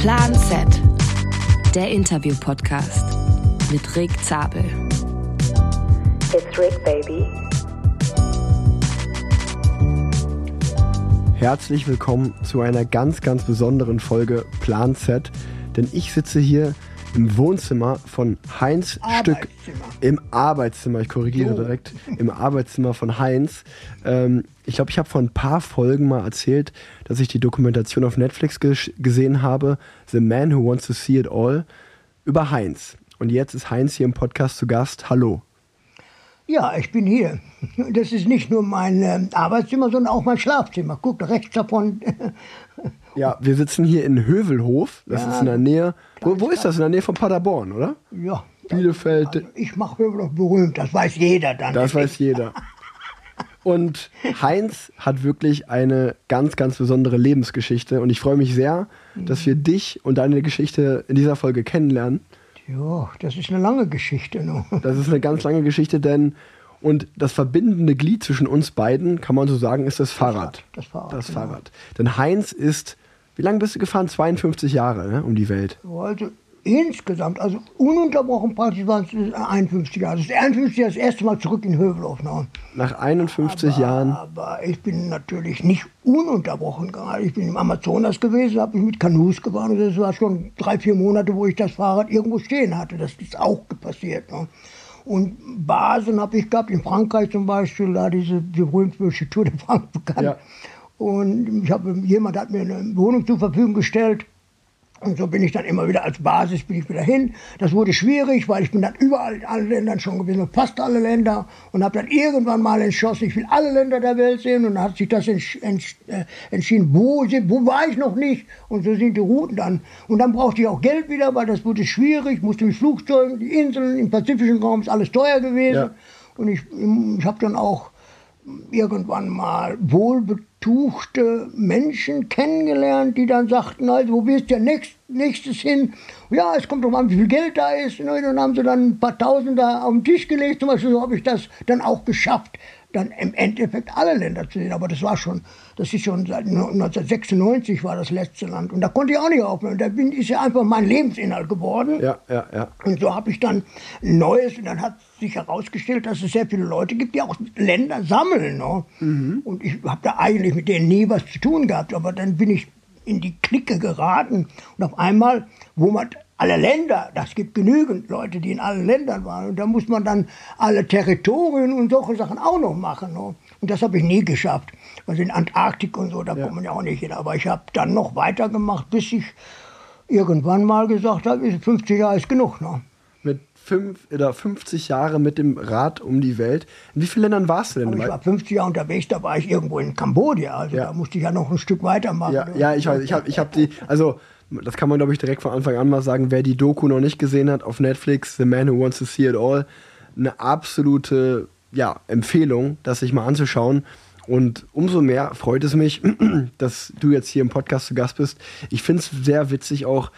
Plan Z, der Interview-Podcast mit Rick Zabel. It's Rick, baby. Herzlich willkommen zu einer ganz, ganz besonderen Folge Plan Z, denn ich sitze hier im Wohnzimmer von Heinz Stück. Im Arbeitszimmer, ich korrigiere So. direkt. Im Arbeitszimmer von Heinz. Ähm, ich glaube, ich habe vor ein paar Folgen mal erzählt, dass ich die Dokumentation auf Netflix ges- gesehen habe, The Man Who Wants to See It All, über Heinz. Und jetzt ist Heinz hier im Podcast zu Gast. Hallo. Ja, ich bin hier. Das ist nicht nur mein ähm, Arbeitszimmer, sondern auch mein Schlafzimmer. Guck, rechts davon. Ja, wir sitzen hier in Hövelhof. Das Ja, ist in der Nähe. Wo, wo ist das? In der Nähe von Paderborn, oder? ja. Bielefeld. Also ich mache doch berühmt, das weiß jeder dann. Das weiß jeder. Und Heinz hat wirklich eine ganz, ganz besondere Lebensgeschichte. Und ich freue mich sehr, dass wir dich und deine Geschichte in dieser Folge kennenlernen. Ja, das ist eine lange Geschichte. Ne? Das ist eine ganz lange Geschichte, denn und das verbindende Glied zwischen uns beiden, kann man so sagen, ist das Fahrrad. Das Fahrrad, Das genau. Fahrrad. Denn Heinz ist, wie lange bist du gefahren? 52 Jahre ne, um die Welt. Also insgesamt, also ununterbrochen praktisch waren es 51 Jahre. Das ist 51 Jahre das erste Mal zurück in Hövelhof. Ne? Nach 51 Jahren. Aber ich bin natürlich nicht ununterbrochen gereist. Ich bin im Amazonas gewesen, habe mich mit Kanus gefahren. Und das war schon drei, vier Monate, wo ich das Fahrrad irgendwo stehen hatte. Das ist auch passiert. Ne? Und Basen habe ich gehabt, in Frankreich zum Beispiel, da diese, diese berühmt-berüchtigte Tour de France bekannt. Ja. Und ich habe, jemand hat mir eine Wohnung zur Verfügung gestellt. Und so bin ich dann immer wieder als Basis bin ich wieder hin. Das wurde schwierig, weil ich bin dann überall in allen Ländern schon gewesen, fast alle Länder. Und habe dann irgendwann mal entschlossen, ich will alle Länder der Welt sehen. Und dann hat sich das entsch entsch äh, entschieden, wo, sind- wo war ich noch nicht. Und so sind die Routen dann. Und dann brauchte ich auch Geld wieder, weil das wurde schwierig. Musste mit Flugzeugen, die Inseln im pazifischen Raum ist alles teuer gewesen. Ja. Und ich, ich habe dann auch irgendwann mal wohlbetuchte Menschen kennengelernt, die dann sagten, also, wo willst du nächst, nächstes hin? Ja, es kommt doch an, wie viel Geld da ist. Ne? Dann haben sie dann ein paar Tausend da auf den Tisch gelegt. Zum Beispiel so habe ich das dann auch geschafft, dann im Endeffekt alle Länder zu sehen. Aber das war schon, das ist schon seit 1996 war das letzte Land. Und da konnte ich auch nicht aufhören. Da bin, ist ja einfach mein Lebensinhalt geworden. Ja, ja, ja. Und so habe ich dann ein Neues und dann hat sich herausgestellt, dass es sehr viele Leute gibt, die auch Länder sammeln. Ne? Und ich habe da eigentlich mit denen nie was zu tun gehabt, aber dann bin ich in die Clique geraten und auf einmal, wo man alle Länder, das gibt genügend Leute, die in allen Ländern waren und da muss man dann alle Territorien und solche Sachen auch noch machen. Ne? Und das habe ich nie geschafft. Also in Antarktik und so, da kommt man ja auch nicht hin. Aber ich habe dann noch weitergemacht, bis ich irgendwann mal gesagt habe, 50 Jahre ist genug. Ne? Mit fünf oder 50 Jahre mit dem Rad um die Welt. In wie vielen Ländern warst du denn? Aber ich war 50 Jahre unterwegs, da war ich irgendwo in Kambodscha. Also Ja. da musste ich ja noch ein Stück weitermachen. Ja, ja, ich weiß, ich habe ich hab die, also das kann man glaube ich direkt von Anfang an mal sagen, wer die Doku noch nicht gesehen hat auf Netflix, The Man Who Wants to See It All, eine absolute ja, Empfehlung, das sich mal anzuschauen. Und umso mehr freut es mich, dass du jetzt hier im Podcast zu Gast bist. Ich finde es sehr witzig auch,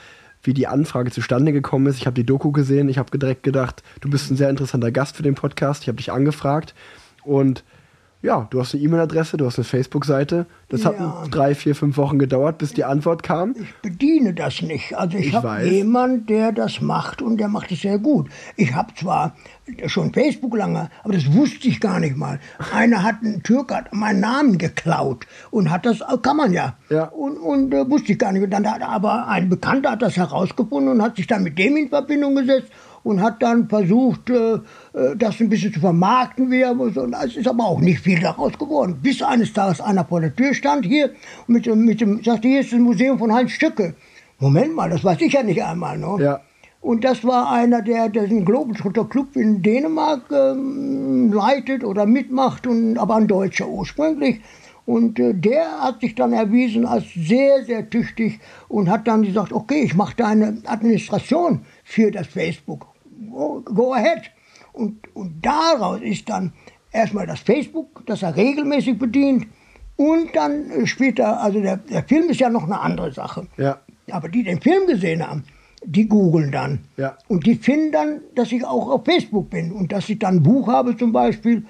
wie die Anfrage zustande gekommen ist. Ich habe die Doku gesehen, ich habe direkt gedacht, du bist ein sehr interessanter Gast für den Podcast. Ich habe dich angefragt und ja, du hast eine E-Mail-Adresse, du hast eine Facebook-Seite. Das hat Ja. drei, vier, fünf Wochen gedauert, bis die Antwort kam. Ich bediene das nicht. Also ich, Ich habe jemanden, der das macht und der macht es sehr gut. Ich habe zwar schon Facebook lange, aber das wusste ich gar nicht mal. Einer hat, ein Türk hat meinen Namen geklaut und hat das, kann man ja. Ja. Und, und äh, wusste ich gar nicht. Und dann hat aber ein Bekannter hat das herausgefunden und hat sich dann mit dem in Verbindung gesetzt und hat dann versucht, äh, äh, das ein bisschen zu vermarkten. Und es ist aber auch nicht viel daraus geworden. Bis eines Tages einer vor der Tür stand hier und mit, dem- mit dem, sagte, hier ist das Museum von Heinz Stücke. Moment mal, das weiß ich ja nicht einmal. Ne? Ja. Und das war einer, der, den Globetrotter Club in Dänemark ähm, leitet oder mitmacht, und, aber ein Deutscher ursprünglich. Und äh, der hat sich dann erwiesen als sehr, sehr tüchtig und hat dann gesagt, okay, ich mache da eine Administration für das Facebook. Go, go ahead. Und, und daraus ist dann erstmal das Facebook, das er regelmäßig bedient. Und dann äh, später, also der, der Film ist ja noch eine andere Sache. Ja. Aber die den Film gesehen haben, die googeln dann. Ja. Und die finden dann, dass ich auch auf Facebook bin und dass ich dann ein Buch habe zum Beispiel.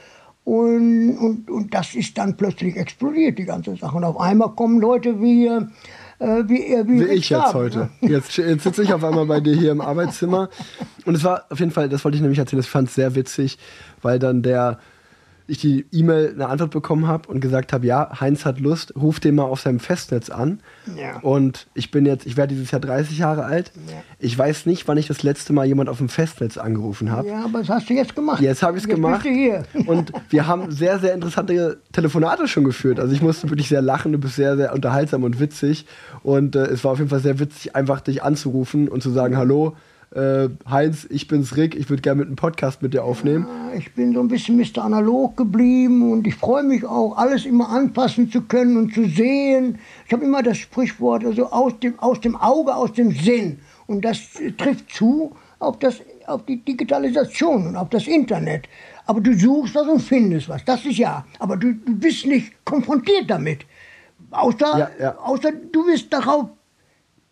Und, und, und das ist dann plötzlich explodiert, die ganze Sache. Und auf einmal kommen Leute wie äh, wie, äh, wie, Wie ich jetzt Stab, heute. ne? Jetzt, jetzt sitze ich auf einmal bei dir hier im Arbeitszimmer. Und es war auf jeden Fall, das wollte ich nämlich erzählen, das fand ich sehr witzig, weil dann der, ich die E-Mail eine Antwort bekommen habe und gesagt habe, ja, Heinz hat Lust, ruf den mal auf seinem Festnetz an. Ja. Und ich bin jetzt, ich werde dieses Jahr 30 Jahre alt. Ja. Ich weiß nicht, wann ich das letzte Mal jemand auf dem Festnetz angerufen habe. Ja, aber das hast du jetzt gemacht. Jetzt habe ich es gemacht. Und wir haben sehr, sehr interessante Telefonate schon geführt. Also ich musste wirklich sehr lachen, du bist sehr, sehr unterhaltsam und witzig. Und äh, es war auf jeden Fall sehr witzig, einfach dich anzurufen und zu sagen, hallo, äh, Heinz, ich bin's Rick, ich würde gerne mit einem Podcast mit dir aufnehmen. Ich bin so ein bisschen Mr. Analog geblieben und ich freue mich auch, alles immer anpassen zu können und zu sehen. Ich habe immer das Sprichwort, also aus dem, aus dem Auge, aus dem Sinn. Und das trifft zu auf, das, auf die Digitalisation und auf das Internet. Aber du suchst was und findest was, das ist ja. Aber du, du bist nicht konfrontiert damit. Außer, Ja, ja. außer du wirst darauf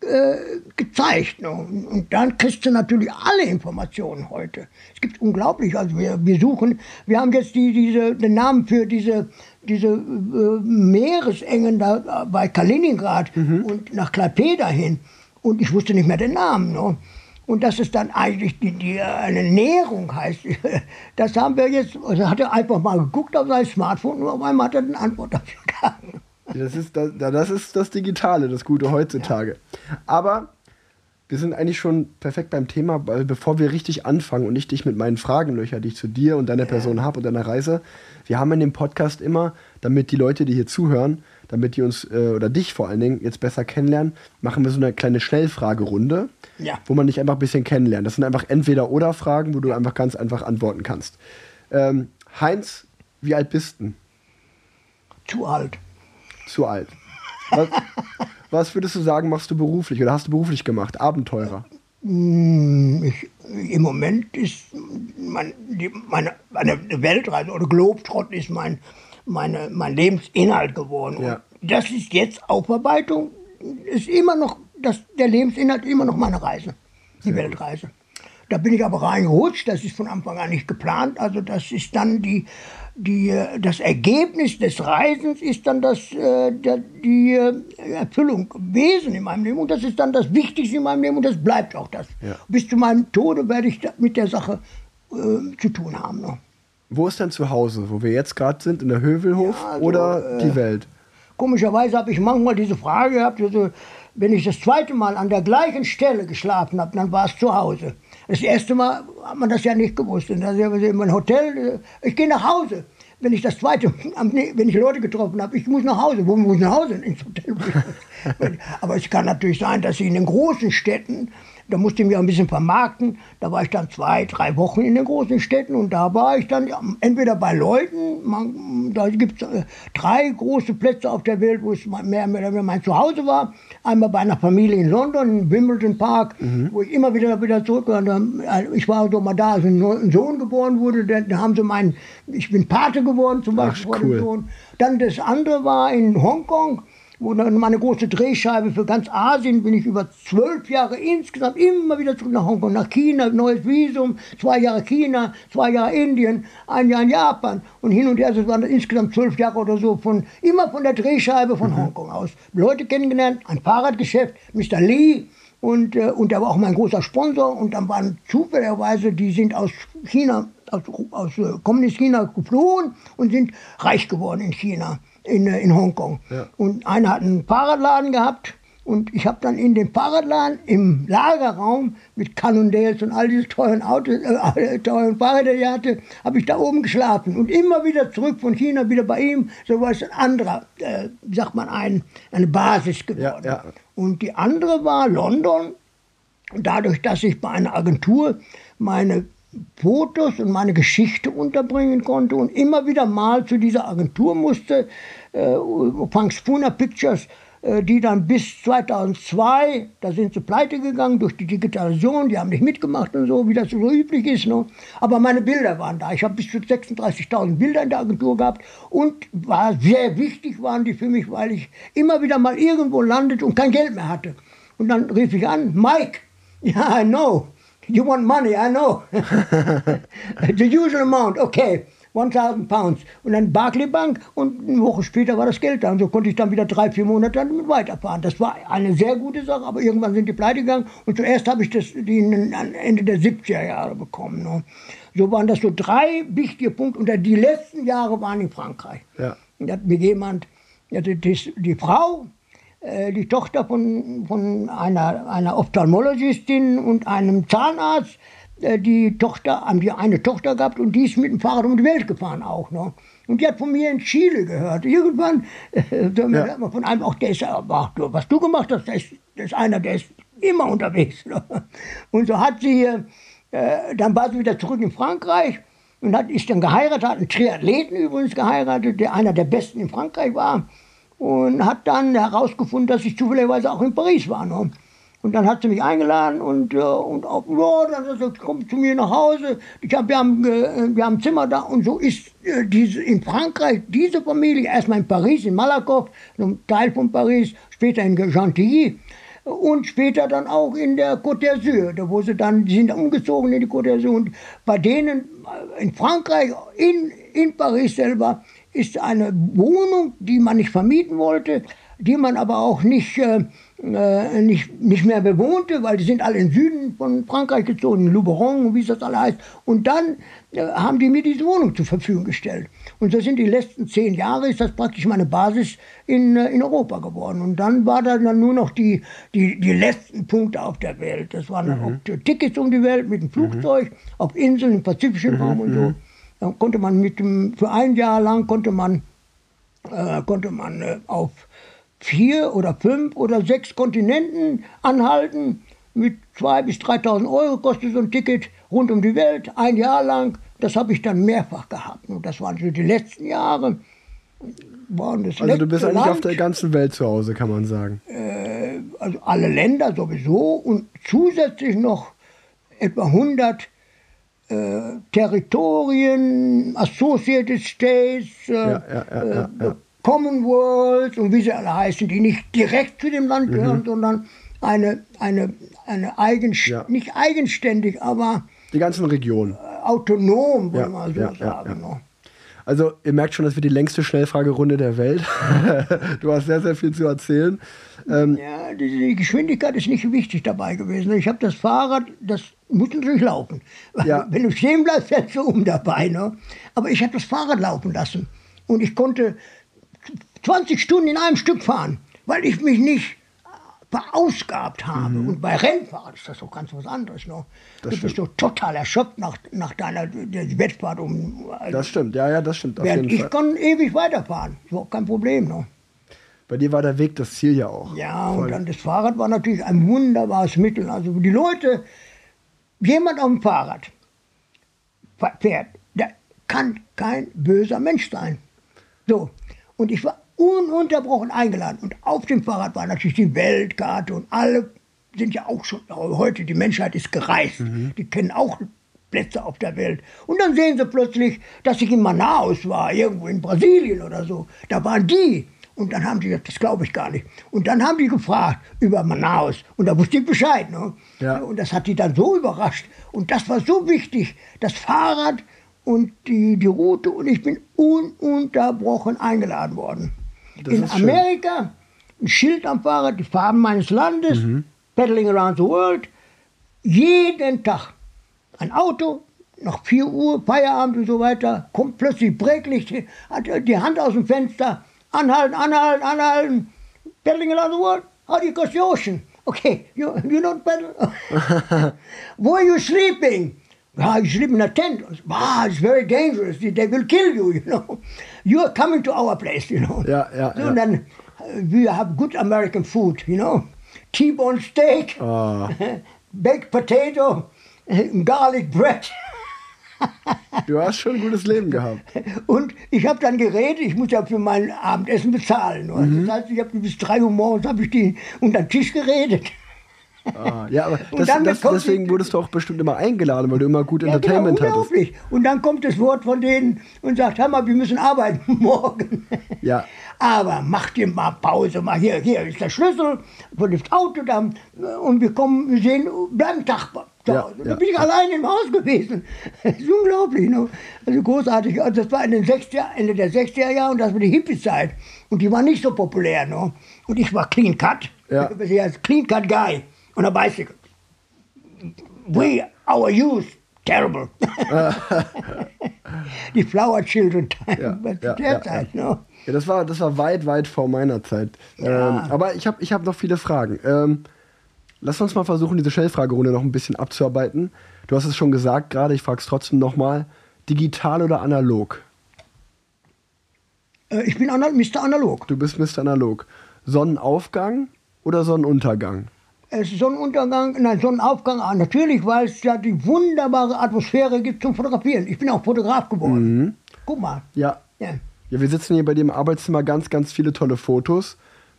äh, gezeigt. Ne? Und und dann kriegst du natürlich alle Informationen heute. Es gibt unglaublich, also wir, wir suchen, wir haben jetzt die, diese, den Namen für diese, diese äh, Meeresengen da bei Kaliningrad und nach Klaipeda hin. Und ich wusste nicht mehr den Namen. Ne? Und das ist dann eigentlich die, die eine Näherung heißt. Das haben wir jetzt, also hat er einfach mal geguckt auf sein Smartphone und auf einmal hat er eine Antwort dafür gehabt. Das ist das, das ist das Digitale, das Gute heutzutage. Aber wir sind eigentlich schon perfekt beim Thema, weil bevor wir richtig anfangen und ich dich mit meinen Fragen löcher, die ich zu dir und deiner Person habe und deiner Reise, wir haben in dem Podcast immer, damit die Leute, die hier zuhören, damit die uns äh, oder dich vor allen Dingen jetzt besser kennenlernen, machen wir so eine kleine Schnellfragerunde, Ja. wo man dich einfach ein bisschen kennenlernt. Das sind einfach entweder oder Fragen, wo du einfach ganz einfach antworten kannst. Ähm, Heinz, wie alt bist du? Zu alt. Zu alt. Was, was würdest du sagen, machst du beruflich oder hast du beruflich gemacht? Abenteurer. Hm, Ich, Im Moment ist mein, die, meine, meine Weltreise oder Globetrot ist mein, meine, mein Lebensinhalt geworden. Ja. Und das ist jetzt Aufarbeitung, ist immer noch, das, der Lebensinhalt ist immer noch meine Reise, die Weltreise. Da bin ich aber reingerutscht, das ist von Anfang an nicht geplant. Also das ist dann die, die, äh, das Ergebnis des Reisens ist dann das, äh, die äh, Erfüllung gewesen in meinem Leben. Und das ist dann das Wichtigste in meinem Leben und das bleibt auch das. Ja. Bis zu meinem Tode werde ich mit der Sache äh, zu tun haben. Ne? Wo ist dein Zuhause? Wo wir jetzt gerade sind? In der Hövelhof Ja, also, oder die Welt? Komischerweise habe ich manchmal diese Frage gehabt, also, wenn ich das zweite Mal an der gleichen Stelle geschlafen habe, dann war es zu Hause. Das erste Mal hat man das ja nicht gewusst. Und dann sind wir in mein Hotel, äh, ich gehe nach Hause. Wenn ich das zweite, wenn ich Leute getroffen habe, ich muss nach Hause. Wo muss ich nach Hause? Ins Hotel. Aber es kann natürlich sein, dass ich in den großen Städten, da musste ich mich ein bisschen vermarkten, da war ich dann zwei, drei Wochen in den großen Städten und da war ich dann entweder bei Leuten, man, da gibt es äh, drei große Plätze auf der Welt, wo es mehr oder weniger mein Zuhause war. Einmal bei einer Familie in London, im Wimbledon Park, wo ich immer wieder wieder zurück war. Äh, Ich war so mal da, als ein Sohn geboren wurde, da haben sie meinen, ich bin Pate geworden zum Beispiel Ach, cool. dem Sohn. Dann das andere war in Hongkong, meine große Drehscheibe für ganz Asien bin ich über zwölf Jahre insgesamt immer wieder zurück nach Hongkong, nach China, neues Visum, zwei Jahre China, zwei Jahre Indien, ein Jahr in Japan und hin und her. Das waren insgesamt zwölf Jahre oder so von immer von der Drehscheibe von Hongkong aus. Leute kennengelernt, ein Fahrradgeschäft, Mr. Lee. Und, äh, und der war auch mein großer Sponsor. Und dann waren zufälligerweise, die sind aus China, aus, aus äh, Kommunist-China geflohen und sind reich geworden in China, in, äh, in Hongkong. Ja. Und einer hat einen Fahrradladen gehabt. Und ich habe dann in dem Fahrradladen im Lagerraum mit Cannondales und all diese teuren Autos, äh, teuren Fahrräder, die hatte, habe ich da oben geschlafen. Und immer wieder zurück von China, wieder bei ihm. So war es ein anderer, äh, sagt man, ein, eine Basis geworden. ja. Und die andere war London. Und dadurch, dass ich bei einer Agentur meine Fotos und meine Geschichte unterbringen konnte und immer wieder mal zu dieser Agentur musste, äh, Pangspuna Pictures, äh, die dann bis 2002, da sind sie pleite gegangen durch die Digitalisation, die haben nicht mitgemacht und so, wie das so üblich ist. Ne? Aber meine Bilder waren da. Ich habe bis zu 36.000 Bilder in der Agentur gehabt und war sehr wichtig waren die für mich, weil ich immer wieder mal irgendwo landete und kein Geld mehr hatte. Und dann rief ich an, Mike, yeah, I know. You want money, I know. the usual amount, okay. 1000 Pounds. Und dann Barclay Bank und eine Woche später war das Geld da. Und so konnte ich dann wieder drei, vier Monate damit weiterfahren. Das war eine sehr gute Sache, aber irgendwann sind die pleite gegangen. Und zuerst habe ich das die Ende der 70er Jahre bekommen. Ne? So waren das so drei wichtige Punkte. Und die letzten Jahre waren in Frankreich. Ja. Da hat mir jemand, die, die Frau, die Tochter von, von einer, einer Ophthalmologistin und einem Zahnarzt, äh, die Tochter, haben die eine Tochter gehabt und die ist mit dem Fahrrad um die Welt gefahren auch noch. Und die hat von mir in Chile gehört. Irgendwann äh, ja. hört man von einem auch, der ist, ach, du, was du gemacht hast, der ist, der ist einer, der ist immer unterwegs. Ne? Und so hat sie, äh, dann war sie wieder zurück in Frankreich und hat, ist dann geheiratet, hat einen Triathleten übrigens geheiratet, der einer der besten in Frankreich war. Und hat dann herausgefunden, dass ich zufälligerweise auch in Paris war. Ne? Und dann hat sie mich eingeladen und, äh, und auch, ja, dann hat sie komm zu mir nach Hause. Ich hab, wir, haben, äh, wir haben ein Zimmer da und so ist äh, diese, in Frankreich diese Familie, erstmal in Paris, in Malakoff, ein Teil von Paris, später in Gentilly und später dann auch in der Côte d'Azur, da wo sie dann, die sind umgezogen in die Côte d'Azur und bei denen äh, in Frankreich, in, in Paris selber, ist eine Wohnung, die man nicht vermieten wollte, die man aber auch nicht, äh, äh, nicht, nicht mehr bewohnte, weil die sind alle im Süden von Frankreich gezogen, in Luberon, wie es das alle heißt. Und dann äh, haben die mir diese Wohnung zur Verfügung gestellt. Und so sind die letzten zehn Jahre, ist das praktisch meine Basis in, äh, in Europa geworden. Und dann war da dann nur noch die, die, die letzten Punkte auf der Welt. Das waren mhm. Tickets um die Welt mit dem Flugzeug, mhm. auf Inseln im pazifischen Raum mhm. und so. Dann konnte man mit dem, für ein Jahr lang konnte man, äh, konnte man äh, auf vier oder fünf oder sechs Kontinenten anhalten. Mit 2.000 bis 3.000 Euro kostet so ein Ticket rund um die Welt, ein Jahr lang. Das habe ich dann mehrfach gehabt. Und das waren so die letzten Jahre. also du bist eigentlich Land, auf der ganzen Welt zu Hause, kann man sagen. Äh, also alle Länder sowieso und zusätzlich noch etwa 100 äh, Territorien, Associated States, äh, ja, ja, ja, Commonwealth und wie sie alle heißen, die nicht direkt zu dem Land gehören, mhm. sondern eine, eine, eine Eigenst nicht eigenständig, aber die ganzen Regionen. Autonom, wollen wir so sagen. Also ihr merkt schon, das wird die längste Schnellfragerunde der Welt. du hast sehr, sehr viel zu erzählen. Ähm ja, die, Geschwindigkeit ist nicht wichtig dabei gewesen. Ich habe das Fahrrad, das muss natürlich laufen. Ja. Wenn du stehen bleibst, fährst du um dabei. Ne? Aber ich habe das Fahrrad laufen lassen. Und ich konnte 20 Stunden in einem Stück fahren, weil ich mich nicht verausgabt habe. Mhm. Und bei Rennfahrrad ist das doch ganz was anderes. Ne? du bist doch total erschöpft nach, nach deiner Wettfahrt. Um, also, das stimmt, ja, ja, das stimmt. ich Fall. kann ewig weiterfahren, ist kein Problem. Ne? Bei dir war der Weg das Ziel ja auch. Ja, Voll. und dann das Fahrrad war natürlich ein wunderbares Mittel. Also die Leute, jemand auf dem Fahrrad fährt, der kann kein böser Mensch sein. So, und ich war ununterbrochen eingeladen. Und auf dem Fahrrad war natürlich die Weltkarte und alle sind ja auch schon heute, die Menschheit ist gereist. Mhm. Die kennen auch Plätze auf der Welt. Und dann sehen sie plötzlich, dass ich in Manaus war, irgendwo in Brasilien oder so. Da waren die. Und dann haben sie gesagt, das glaube ich gar nicht. Und dann haben die gefragt über Manaus. Und da wusste ich Bescheid. Ne? Ja. Und das hat die dann so überrascht. Und das war so wichtig. Das Fahrrad und die, die Route. Und ich bin ununterbrochen eingeladen worden. Das in Amerika schön. ein Schild am Fahrrad, die Farben meines Landes, mhm. pedaling around the world. Jeden Tag ein Auto, nach 4 Uhr, Feierabend und so weiter, kommt plötzlich Breaklicht, hat die Hand aus dem Fenster, anhalten, anhalten, anhalten, pedaling around the world, how do you cross the ocean? Okay, you, you don't pedal? Where are you sleeping? Ah, you sleep in a tent. Ah, it's very dangerous. They will kill you, you know. You are coming to our place, you know. Ja, ja, so, ja. then uh, we have good American food, you know. T-bone steak, oh. baked potato, garlic bread. Du hast schon ein gutes Leben gehabt. Und ich habe dann geredet, ich muss ja für mein Abendessen bezahlen. Mhm. Das heißt, ich habe bis 3 Uhr morgens ich die unter den Tisch geredet. Ah, ja, aber das, das, deswegen wurdest du auch bestimmt immer eingeladen, weil du immer gut ja, genau, Entertainment genau, hattest. Und dann kommt das Wort von denen und sagt, hör mal, wir müssen arbeiten morgen. Ja. Aber mach dir mal Pause, mal hier, hier ist der Schlüssel für das Auto da und wir kommen, wir sehen, bleiben Tag, zu Ja, Hause. ja. Da bin ich allein im Haus gewesen. Das ist unglaublich. Ne? Also großartig. Also das war in den 60er, Ende der 60er Jahre und das war die Hippie-Zeit. Und die war nicht so populär. Ne? Und ich war Clean Cut. Ja. Ich als Clean Cut Guy on a bicycle. We, our youth, terrible. die Flower Children Time, Ja, ja, ja, Zeit. ja. Ne? Ja, das war, das war weit, weit vor meiner Zeit. Ja. Ähm, aber ich habe ich hab noch viele Fragen. Ähm, lass uns mal versuchen, diese Schnellfragerunde noch ein bisschen abzuarbeiten. Du hast es schon gesagt gerade, ich frage es trotzdem nochmal. Digital oder analog? Äh, Ich bin Mr. Analog. Du bist Mr. Analog. Sonnenaufgang oder Sonnenuntergang? Es ist Sonnenuntergang, nein, Sonnenaufgang, ah, natürlich, weil es ja die wunderbare Atmosphäre gibt zum Fotografieren. Ich bin auch Fotograf geworden. Guck mal. Ja. Ja. Ja, wir sitzen hier bei dir im Arbeitszimmer, ganz, ganz viele tolle Fotos.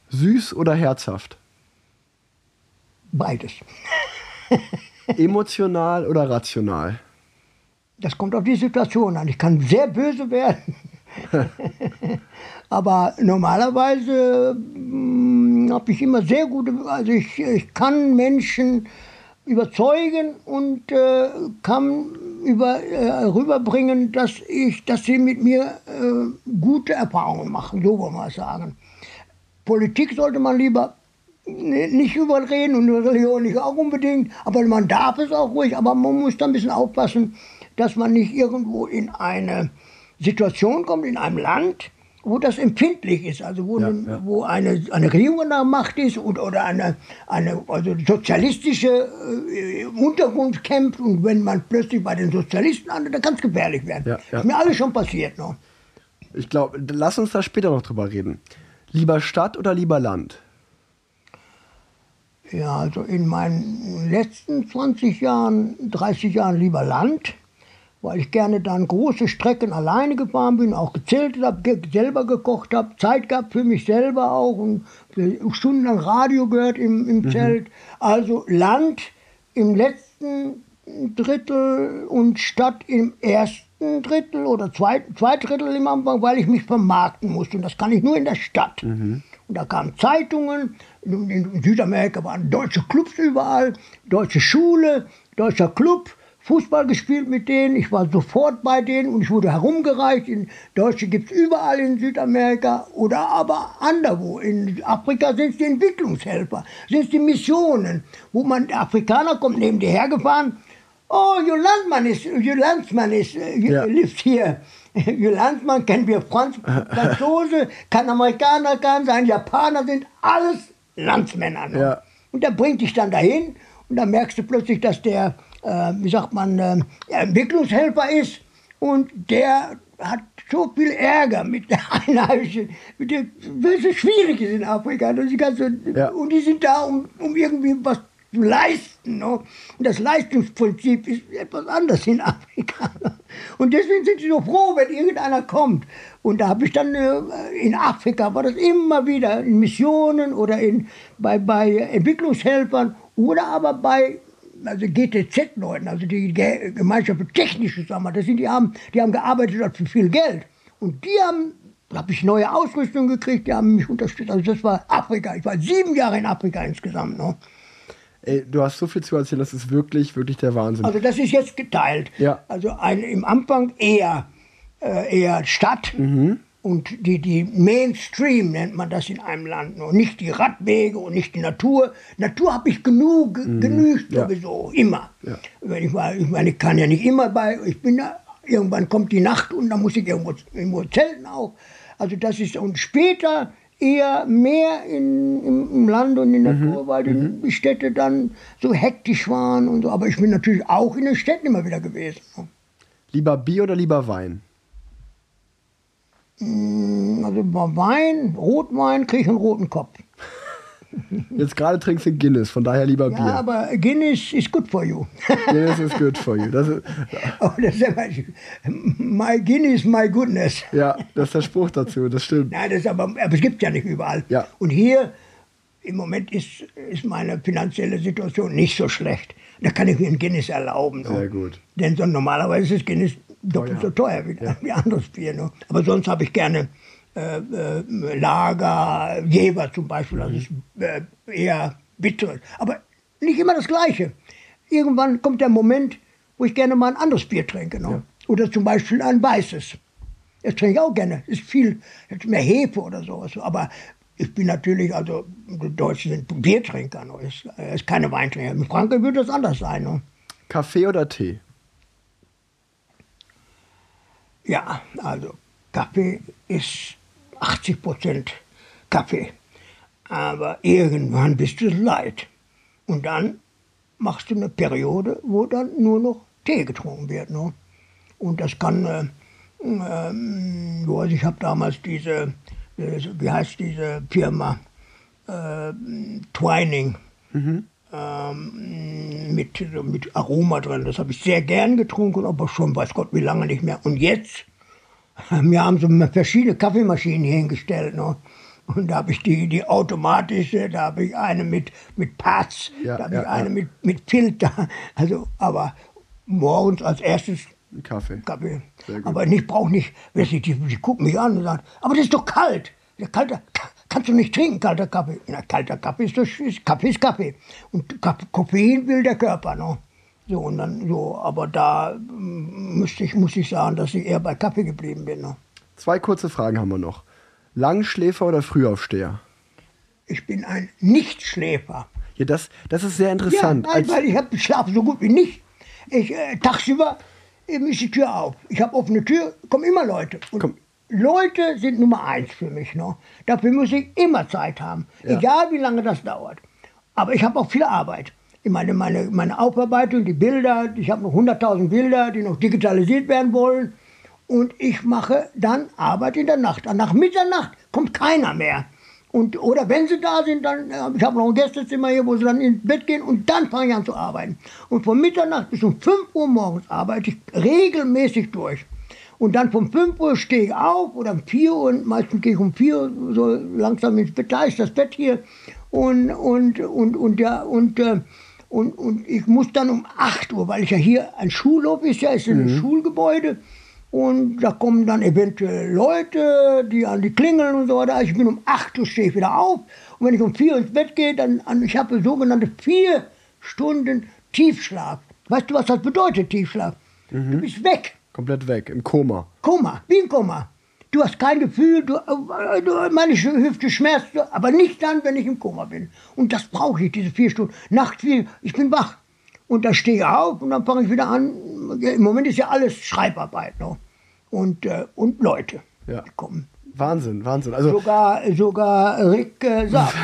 Süß oder herzhaft? Beides. Emotional oder rational? Das kommt auf die Situation an. Ich kann sehr böse werden. Aber normalerweise habe ich immer sehr gute, also ich, ich kann Menschen überzeugen und äh, kann über, äh, rüberbringen, dass, ich, dass sie mit mir äh, gute Erfahrungen machen, so wollen wir sagen. Politik sollte man lieber ne- nicht überreden und Religion nicht auch unbedingt, aber man darf es auch ruhig, aber man muss da ein bisschen aufpassen, dass man nicht irgendwo in eine Situation kommt, in einem Land, wo das empfindlich ist, also wo, Ja, eine, ja. wo eine, eine Regierung an der Macht ist und, oder eine, eine also sozialistische äh, Untergrund kämpft und wenn man plötzlich bei den Sozialisten landet, dann kann es gefährlich werden. Ja. Ist mir alles schon passiert. Ne? Ich glaube, lass uns da später noch drüber reden. Lieber Stadt oder lieber Land? Ja, also in meinen letzten 20 Jahren, 30 Jahren lieber Land, weil ich gerne dann große Strecken alleine gefahren bin, auch gezeltet habe, selber gekocht habe, Zeit gehabt für mich selber auch und stundenlang Radio gehört im, im Zelt. Also Land im letzten Drittel und Stadt im ersten Drittel oder zwei, zwei Drittel im Anfang, weil ich mich vermarkten musste. Und das kann ich nur in der Stadt. Und da kamen Zeitungen, in, in Südamerika waren deutsche Clubs überall, deutsche Schule, deutscher Club, Fußball gespielt mit denen, ich war sofort bei denen und ich wurde herumgereicht. In Deutsche gibt es überall in Südamerika oder aber anderswo. In Afrika sind es die Entwicklungshelfer, sind es die Missionen, wo man, der Afrikaner kommt neben dir hergefahren, oh, your Landmann ist, your Landsmann ist, äh, Ja. lives here. Ihr Landsmann kennen wir Franz, Franzose, kann Amerikaner, kann sein Japaner, sind alles Landsmänner. Ne? Ja. Und der bringt dich dann dahin und dann merkst du plötzlich, dass der, äh, wie sagt man, äh, Entwicklungshelfer ist und der hat so viel Ärger mit der Einheimischen, mit dem, weil es so schwierig ist in Afrika. Und die, ganze, Ja. und die sind da, um, um irgendwie was zu leisten. Ne? Und das Leistungsprinzip ist etwas anders in Afrika. Und deswegen sind sie so froh, wenn irgendeiner kommt. Und da habe ich dann äh, in Afrika, war das immer wieder in Missionen oder in, bei, bei Entwicklungshelfern oder aber bei also GTZ-Leuten, also die Ge- Gemeinschaft für technische Sachen, das sind die haben, die haben gearbeitet für viel Geld. Und die haben, da habe ich neue Ausrüstung gekriegt, die haben mich unterstützt. Also das war Afrika. Ich war sieben Jahre in Afrika insgesamt. Ne? Ey, du hast so viel zu erzählen, das ist wirklich, wirklich der Wahnsinn. Also das ist jetzt geteilt. Ja. Also ein, im Anfang eher, äh, eher Stadt und die, die Mainstream nennt man das in einem Land. Und nicht die Radwege und nicht die Natur. Natur habe ich genug, genügt Ja. sowieso, immer. Ja. Wenn ich, mal, ich meine, ich kann ja nicht immer bei, ich bin da, irgendwann kommt die Nacht und dann muss ich irgendwo, irgendwo zelten auch. Also das ist, und später eher mehr in, im, im Land und in der Natur, weil die- die Städte dann so hektisch waren und so. Aber ich bin natürlich auch in den Städten immer wieder gewesen. Lieber Bier oder lieber Wein? Also bei Wein, Rotwein, kriege ich einen roten Kopf. Jetzt gerade trinkst du Guinness, von daher lieber Ja, Bier. aber Guinness is good for you. Guinness is good for you. Das ist, Oh, das ist aber, my Guinness, my goodness. ja, das ist der Spruch dazu, das stimmt. Nein, das ist aber, aber es gibt ja nicht überall. Ja. Und hier im Moment ist, ist meine finanzielle Situation nicht so schlecht. Da kann ich mir ein Guinness erlauben. Sehr gut. Denn so normalerweise ist Guinness doppelt so teuer wie, Ja. wie anderes Bier. Ne? Aber sonst habe ich gerne äh, äh, Lager, Jever zum Beispiel, das ist Mhm. äh, eher bitter. Aber nicht immer das Gleiche. irgendwann kommt der Moment, wo ich gerne mal ein anderes Bier trinke. Ne? Oder zum Beispiel ein weißes. Das trinke ich auch gerne. Ist viel, ist mehr Hefe oder sowas. Aber ich bin natürlich, also die Deutschen sind Biertrinker, ne? ist, ist keine Weintrinker. In Frankreich würde das anders sein. Ne? Kaffee oder Tee? Ja, also Kaffee ist 80 Prozent Kaffee. Aber irgendwann bist du leid. Und dann machst du eine Periode, wo dann nur noch Tee getrunken wird. Ne? Und das kann, äh, äh, ich habe damals diese, äh, wie heißt diese Firma, äh, Twining. Mhm. Ähm, mit, mit Aroma drin. Das habe ich sehr gern getrunken, aber schon weiß Gott wie lange nicht mehr. Und jetzt, wir haben so verschiedene Kaffeemaschinen hier hingestellt. Ne? Und da habe ich die, die automatische, da habe ich eine mit, mit Parts, Ja, da habe ja, ich eine ja. mit, mit Filter. Also, aber morgens als erstes Kaffee. Kaffee. Aber ich brauche nicht, die, die gucken mich an und sagen, aber das ist doch kalt. Ja, kalter, ka- kannst du nicht trinken, kalter Kaffee. Na, kalter Kaffee ist, doch, ist Kaffee ist Kaffee. Und Koffein will der Körper, ne? So, und dann so, aber da mm, müsste ich, muss ich sagen, dass ich eher bei Kaffee geblieben bin. Ne? Zwei kurze Fragen haben wir noch. Langschläfer oder Frühaufsteher? Ich bin ein Nichtschläfer. Ja, das, das ist sehr interessant. Ja, nein, weil ich habe schlafe so gut wie nicht. Ich, äh, tagsüber eben ist die Tür auf. Ich habe offene Tür, kommen immer Leute. Und Komm. Leute sind Nummer eins für mich. Ne? Dafür muss ich immer Zeit haben. Ja. Egal wie lange das dauert. Aber ich habe auch viel Arbeit. Ich meine, meine, meine Aufarbeitung, die Bilder, ich habe noch 100.000 Bilder, die noch digitalisiert werden wollen. Und ich mache dann Arbeit in der Nacht. Nach Mitternacht kommt keiner mehr. Und, oder wenn sie da sind, dann, äh, ich habe noch ein Gästezimmer hier, wo sie dann ins Bett gehen und dann fange ich an zu arbeiten. Und von Mitternacht bis um 5 Uhr morgens arbeite ich regelmäßig durch. Und dann von 5 Uhr stehe ich auf oder um 4 Uhr, und meistens gehe ich um 4 Uhr so langsam ins Bett, da ist das Bett hier. Und, und, und, und, ja, und, äh, und, und ich muss dann um 8 Uhr, weil ich ja hier ein Schulhof ist, ja, ist ein Schulgebäude. Und da kommen dann eventuell Leute, die an die klingeln und so weiter. Ich bin um 8 Uhr stehe ich wieder auf. Und wenn ich um 4 Uhr ins Bett gehe, dann an, ich habe sogenannte vier Stunden Tiefschlaf. Weißt du, was das bedeutet, Tiefschlaf? Du bist weg. Komplett weg, im Koma. Koma, wie ein Koma. Du hast kein Gefühl, du, äh, du, meine Hüfte schmerzt, aber nicht dann, wenn ich im Koma bin. Und das brauche ich, diese vier Stunden. Nachts vier, ich bin wach. Und dann stehe ich auf und dann fange ich wieder an. Im Moment ist ja alles Schreibarbeit noch. Und, äh, und Leute, Ja. die kommen. Wahnsinn, Wahnsinn. Also Sogar, sogar Rick äh, sagt.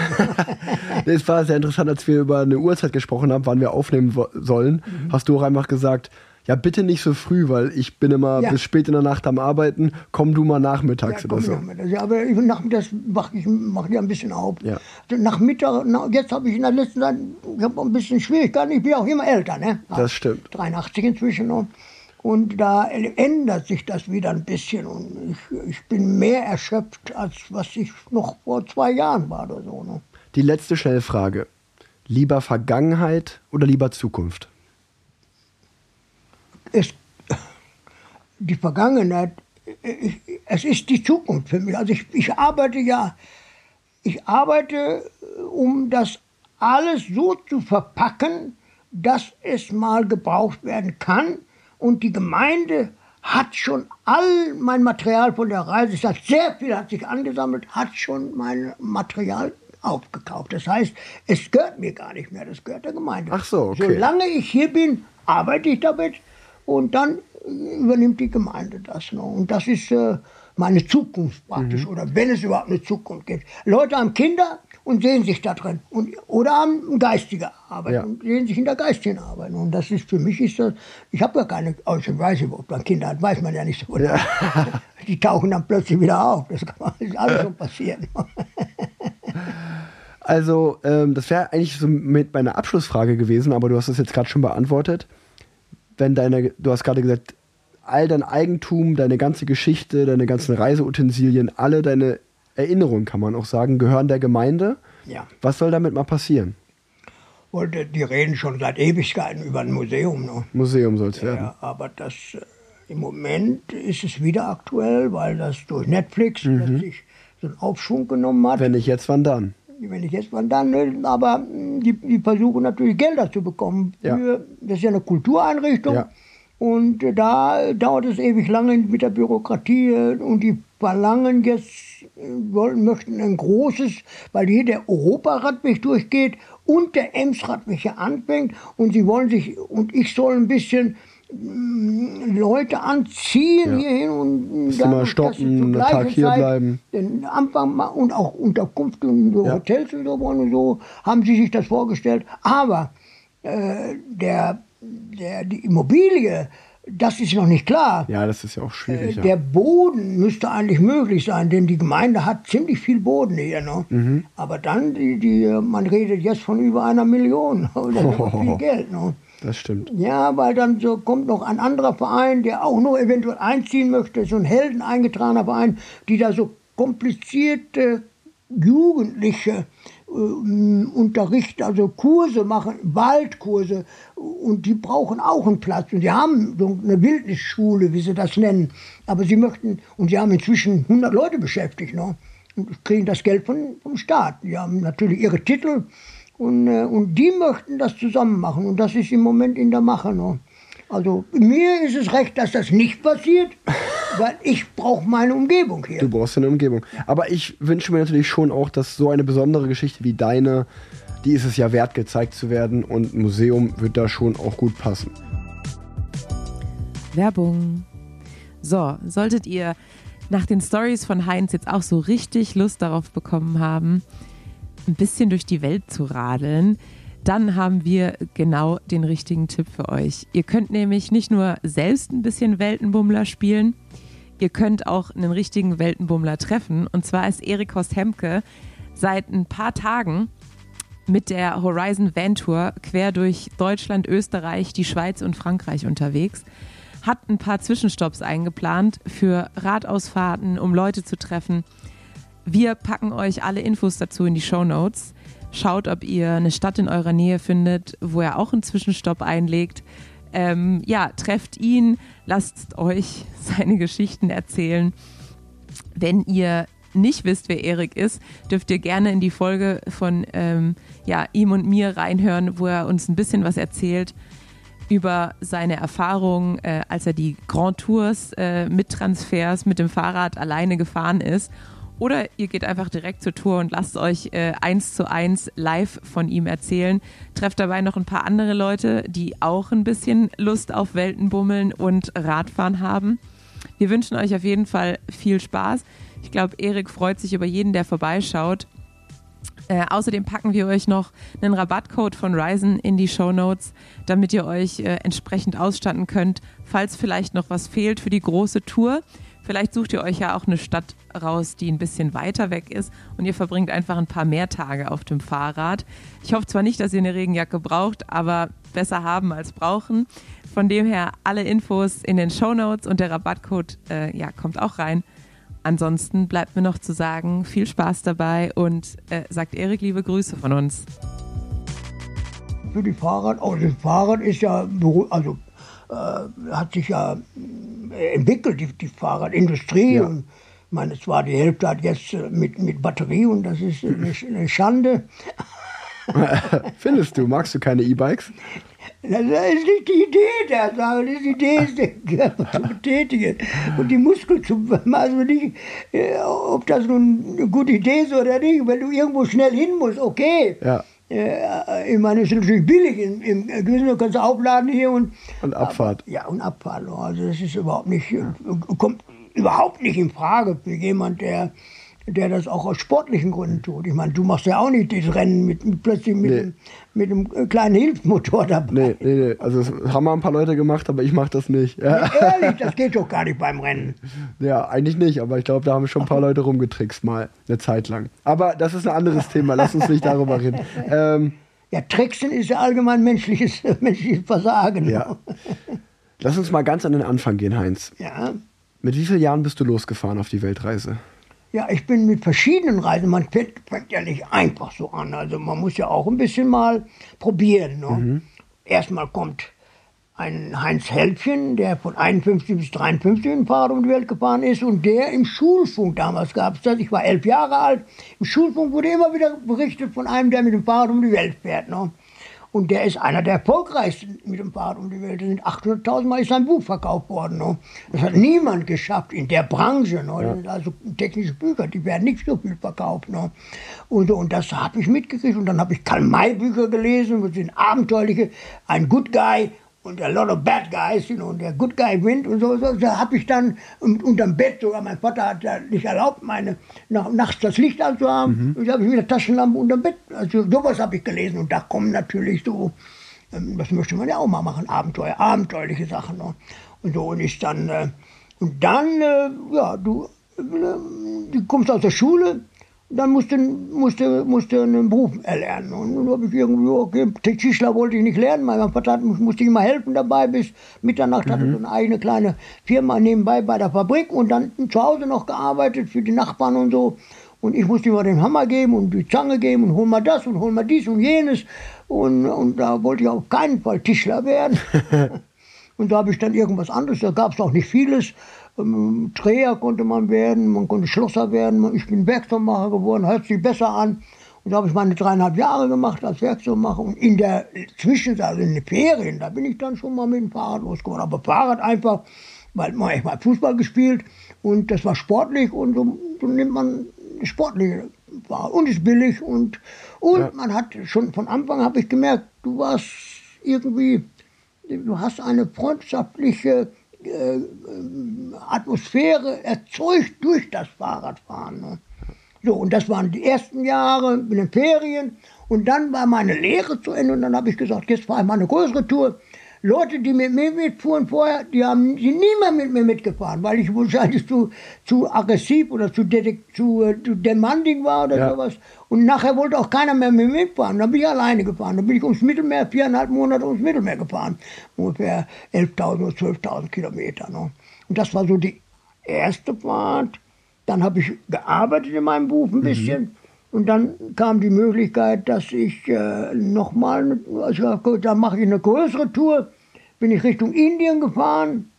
es war sehr interessant, als wir über eine Uhrzeit gesprochen haben, wann wir aufnehmen sollen, hast du auch einfach gesagt, ja bitte nicht so früh, weil ich bin immer Ja. bis spät in der Nacht am Arbeiten, komm du mal nachmittags Ja, oder so. nachmittags. Ja, aber ich, nachmittags mache ich mach ich ein bisschen auf. Ja. Also nach jetzt habe ich in der letzten Zeit, ich ein bisschen Schwierigkeiten, ich bin auch immer älter, ne? Das stimmt. 83 inzwischen noch. Und da ändert sich das wieder ein bisschen und ich, ich bin mehr erschöpft, als was ich noch vor zwei Jahren war oder so. Ne? Die letzte Schnellfrage. Lieber Vergangenheit oder lieber Zukunft? Es, die Vergangenheit, ich, es ist die Zukunft für mich. Also ich, ich arbeite ja, ich arbeite, um das alles so zu verpacken, dass es mal gebraucht werden kann. Und die Gemeinde hat schon all mein Material von der Reise, es hat sehr viel hat sich angesammelt, hat schon mein Material aufgekauft. Das heißt, es gehört mir gar nicht mehr, das gehört der Gemeinde. Ach so, okay. Solange ich hier bin, arbeite ich damit und dann übernimmt die Gemeinde das. Ne? Und das ist äh, meine Zukunft praktisch, Mhm. oder wenn es überhaupt eine Zukunft gibt. Leute haben Kinder und sehen sich da drin. Und, oder haben geistige Arbeit Ja. und sehen sich in der geistigen Arbeit. Und das ist für mich ist das, ich habe ja keine, also ich weiß nicht, ob man Kinder hat, weiß man ja nicht so. genau. Die tauchen dann plötzlich wieder auf. Das, kann man, das ist alles schon passiert. Also, ähm, das wäre eigentlich so mit meiner Abschlussfrage gewesen, aber du hast es jetzt gerade schon beantwortet. Wenn deine, du hast gerade gesagt, all dein Eigentum, deine ganze Geschichte, deine ganzen Reiseutensilien, alle deine Erinnerungen, kann man auch sagen, gehören der Gemeinde. Ja. Was soll damit mal passieren? Und die reden schon seit Ewigkeiten über ein Museum. Ne? Museum soll es werden. Ja, aber das äh, im Moment ist es wieder aktuell, weil das durch Netflix plötzlich so einen Aufschwung genommen hat. Wenn nicht jetzt, wann dann? Wenn ich jetzt mal dann, ne, aber mh, die, die versuchen natürlich Gelder zu bekommen. Ja. Für, das ist ja eine Kultureinrichtung. Ja. Und äh, da dauert es ewig lange mit der Bürokratie äh, und die verlangen jetzt, äh, wollen, möchten ein großes, weil hier der Europaradweg durchgeht und der Emsradweg hier anfängt und sie wollen sich, und ich soll ein bisschen Leute anziehen Ja. hierhin und Müsst ihr mal stoppen, einen Tag hier Zeit bleiben. Den Anfang ma- und auch Unterkunft und so Ja. Hotels und so und so haben sie sich das vorgestellt. Aber äh, der, der, die Immobilie, das ist noch nicht klar. Ja, das ist ja auch Äh, schwierig. Der ja. Boden müsste eigentlich möglich sein, denn die Gemeinde hat ziemlich viel Boden hier. Ne? Mhm. Aber dann, die, die, man redet jetzt von über einer Million. Das ist Oh. viel Geld. Ne? Das stimmt. Ja, weil dann so kommt noch ein anderer Verein, der auch noch eventuell einziehen möchte, so ein Helden eingetragener Verein, die da so komplizierte Jugendliche äh, unterrichten, also Kurse machen, Waldkurse, und die brauchen auch einen Platz. Und sie haben so eine Wildnisschule, wie sie das nennen. Aber sie möchten, und sie haben inzwischen 100 Leute beschäftigt, ne? und kriegen das Geld von, vom Staat. Die haben natürlich ihre Titel und, äh, und die möchten das zusammen machen. Und das ist im Moment in der Mache. Ne? Also mir ist es recht, dass das nicht passiert, weil ich brauche meine Umgebung hier. Du brauchst eine Umgebung. Aber ich wünsche mir natürlich schon auch, dass so eine besondere Geschichte wie deine, die ist es ja wert, gezeigt zu werden. Und ein Museum wird da schon auch gut passen. Werbung. So, solltet ihr nach den Stories von Heinz jetzt auch so richtig Lust darauf bekommen haben, ein bisschen durch die Welt zu radeln, dann haben wir genau den richtigen Tipp für euch. Ihr könnt nämlich nicht nur selbst ein bisschen Weltenbummler spielen, ihr könnt auch einen richtigen Weltenbummler treffen. Und zwar ist Erik Horst Hemke seit ein paar Tagen mit der Horizon Van Tour quer durch Deutschland, Österreich, die Schweiz und Frankreich unterwegs. Hat ein paar Zwischenstopps eingeplant für Radausfahrten, um Leute zu treffen. Wir packen euch alle Infos dazu in die Show Notes. Schaut, ob ihr eine Stadt in eurer Nähe findet, wo er auch einen Zwischenstopp einlegt. Ähm, ja, trefft ihn, lasst euch seine Geschichten erzählen. Wenn ihr nicht wisst, wer Erik ist, dürft ihr gerne in die Folge von ähm, ja, ihm und mir reinhören, wo er uns ein bisschen was erzählt über seine Erfahrungen, äh, als er die Grand Tours äh, mit Transfers mit dem Fahrrad alleine gefahren ist. Oder ihr geht einfach direkt zur Tour und lasst euch äh, eins zu eins live von ihm erzählen. Trefft dabei noch ein paar andere Leute, die auch ein bisschen Lust auf Weltenbummeln und Radfahren haben. Wir wünschen euch auf jeden Fall viel Spaß. Ich glaube, Erik freut sich über jeden, der vorbeischaut. Äh, außerdem packen wir euch noch einen Rabattcode von Ryzen in die Show Notes, damit ihr euch äh, entsprechend ausstatten könnt, falls vielleicht noch was fehlt für die große Tour. Vielleicht sucht ihr euch ja auch eine Stadt raus, die ein bisschen weiter weg ist und ihr verbringt einfach ein paar mehr Tage auf dem Fahrrad. Ich hoffe zwar nicht, dass ihr eine Regenjacke braucht, aber besser haben als brauchen. Von dem her alle Infos in den Show Notes und der Rabattcode äh, ja, kommt auch rein. Ansonsten bleibt mir noch zu sagen, viel Spaß dabei und äh, sagt Erik liebe Grüße von uns. für die Fahrrad. Oh, das Fahrrad ist ja, also hat sich ja äh, entwickelt, die, die Fahrradindustrie. Ja. Und ich meine, zwar die Hälfte hat jetzt äh, mit, mit Batterie und das ist eine, eine Schande. Findest du? Magst du keine E-Bikes? Das ist nicht die Idee der Sache, die Idee ist, Körper zu betätigen und die Muskeln zu, also nicht, äh, ob das nun eine gute Idee ist oder nicht, wenn du irgendwo schnell hin musst, okay. Ja. Äh, ich meine, es ist natürlich billig. Im, im Gewissen, du kannst aufladen hier und. Und Abfahrt. Aber, ja, und Abfahrt. Also, das ist überhaupt nicht, äh, kommt überhaupt nicht in Frage für jemand, der, der das auch aus sportlichen Gründen tut. Ich meine, du machst ja auch nicht das Rennen mit, mit plötzlich mit, Nee. einem, mit einem äh, kleinen Hilfsmotor dabei. Nee, nee, nee. Also das haben mal ein paar Leute gemacht, aber ich mach das nicht. Ja, Ehrlich, das geht doch gar nicht beim Rennen. ja eigentlich nicht, aber ich glaube, da haben schon ein paar Leute rumgetrickst mal eine Zeit lang. Aber das ist ein anderes Thema. Lass uns nicht darüber reden. Ähm, Ja, Tricksen ist ja allgemein menschliches, menschliches Versagen. ja. Lass uns mal ganz an den Anfang gehen, Heinz. ja. Mit wie vielen Jahren bist du losgefahren auf die Weltreise? Ja, ich bin mit verschiedenen Reisen, man fängt, fängt ja nicht einfach so an. Also man muss ja auch ein bisschen mal probieren. Ne? Erstmal kommt einen Heinz Helpchen, der von 51 bis 53 in Fahrrad um die Welt gefahren ist und der im Schulfunk, damals gab es das, ich war elf Jahre alt, im Schulfunk wurde immer wieder berichtet von einem, der mit dem Fahrrad um die Welt fährt. Ne? Und der ist einer der erfolgreichsten mit dem Fahrrad um die Welt. Da sind 800.000 Mal ist sein Buch verkauft worden. Ne? Das hat niemand geschafft in der Branche. Ne? Das sind also technische Bücher, die werden nicht so viel verkauft. Ne? Und, und das habe ich mitgekriegt. Und dann habe ich Karl-May-Bücher gelesen, das sind abenteuerliche, ein Good Guy und a lot of bad guys, you know, und der Good Guy Wind und so, so da habe ich dann un- unterm Bett sogar, mein Vater hat ja nicht erlaubt, meine, nach, nachts das Licht anzuhaben, und da habe ich mit der Taschenlampe unterm Bett, also sowas habe ich gelesen. Und da kommen natürlich so, ähm, das möchte man ja auch mal machen, Abenteuer, abenteuerliche Sachen ne? und so und ich dann, äh, und dann, äh, ja, du, äh, du kommst aus der Schule, dann musste, musste, musste einen Beruf erlernen. Und dann habe ich irgendwie, okay, Tischler wollte ich nicht lernen. Mein Vater hat, musste ich immer helfen dabei. Bis Mitternacht hatte so eine eigene kleine Firma nebenbei bei der Fabrik und dann zu Hause noch gearbeitet für die Nachbarn und so. Und ich musste immer den Hammer geben und die Zange geben und hol mal das und hol mal dies und jenes. Und, und da wollte ich auf keinen Fall Tischler werden. Und da habe ich dann irgendwas anderes, da gab es auch nicht vieles. Ähm, Dreher konnte man werden, man konnte Schlosser werden. Ich bin Werkzeugmacher geworden, hört sich besser an. Und da habe ich meine dreieinhalb Jahre gemacht als Werkzeugmacher. Und in der Zwischenzeit, also in den Ferien, da bin ich dann schon mal mit dem Fahrrad losgeworden. Aber Fahrrad einfach, weil man ich mal Fußball gespielt und das war sportlich und so, so nimmt man sportliche Fahrrad. Und ist billig und, und man hat schon von Anfang habe ich gemerkt, du warst irgendwie du hast eine freundschaftliche äh, ähm, Atmosphäre erzeugt durch das Fahrradfahren. Ne? So, und das waren die ersten Jahre in den Ferien. Und dann war meine Lehre zu Ende und dann habe ich gesagt, jetzt fahre ich mal eine größere Tour. Leute, die mit mir mitfuhren vorher, die haben sind nie mehr mit mir mitgefahren, weil ich wahrscheinlich zu, zu aggressiv oder zu, zu, äh, zu demanding war oder Ja. sowas. Und nachher wollte auch keiner mehr mit mir mitfahren. Dann bin ich alleine gefahren. Dann bin ich ums Mittelmeer, viereinhalb Monate ums Mittelmeer gefahren. Ungefähr 11.000 oder 12.000 Kilometer. Ne? Und das war so die erste Fahrt. Dann habe ich gearbeitet in meinem Beruf ein bisschen. Und dann kam die Möglichkeit, dass ich äh, nochmal, also gut, dann mache ich eine größere Tour. Bin ich Richtung Indien gefahren,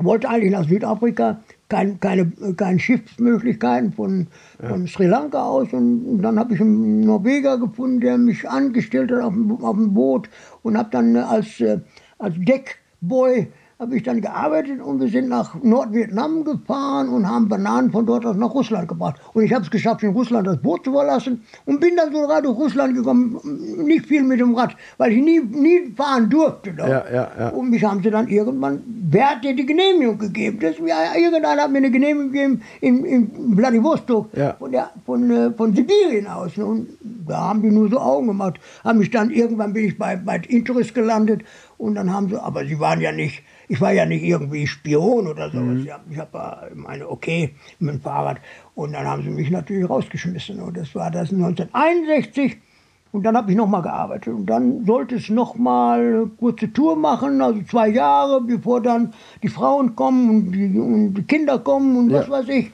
wollte eigentlich nach Südafrika, kein, keine, keine Schiffsmöglichkeiten von, von Sri Lanka aus. Und, und dann habe ich einen Norweger gefunden, der mich angestellt hat auf dem, auf dem Boot und habe dann äh, als, äh, als Deckboy habe ich dann gearbeitet und wir sind nach Nordvietnam gefahren und haben Bananen von dort aus nach Russland gebracht. Und ich habe es geschafft, in Russland das Boot zu verlassen und bin dann sogar durch Russland gekommen, nicht viel mit dem Rad, weil ich nie, nie fahren durfte. dort. Ja, ja, ja. Und mich haben sie dann irgendwann, wer hat dir die Genehmigung gegeben? Das, ja, irgendeiner hat mir eine Genehmigung gegeben in, in Vladivostok, Ja. von, der, von, äh, von Sibirien aus. Und da haben die nur so Augen gemacht. Haben mich dann, irgendwann bin ich bei, bei Interest gelandet und dann haben sie, aber sie waren ja nicht, ich war ja nicht irgendwie Spion oder sowas. Ja, ich habe meine, okay, mit dem Fahrrad. Und dann haben sie mich natürlich rausgeschmissen. Und das war das 1961. Und dann habe ich nochmal gearbeitet. Und dann sollte es nochmal eine kurze Tour machen, also zwei Jahre, bevor dann die Frauen kommen und die, und die Kinder kommen und was Ja. weiß ich.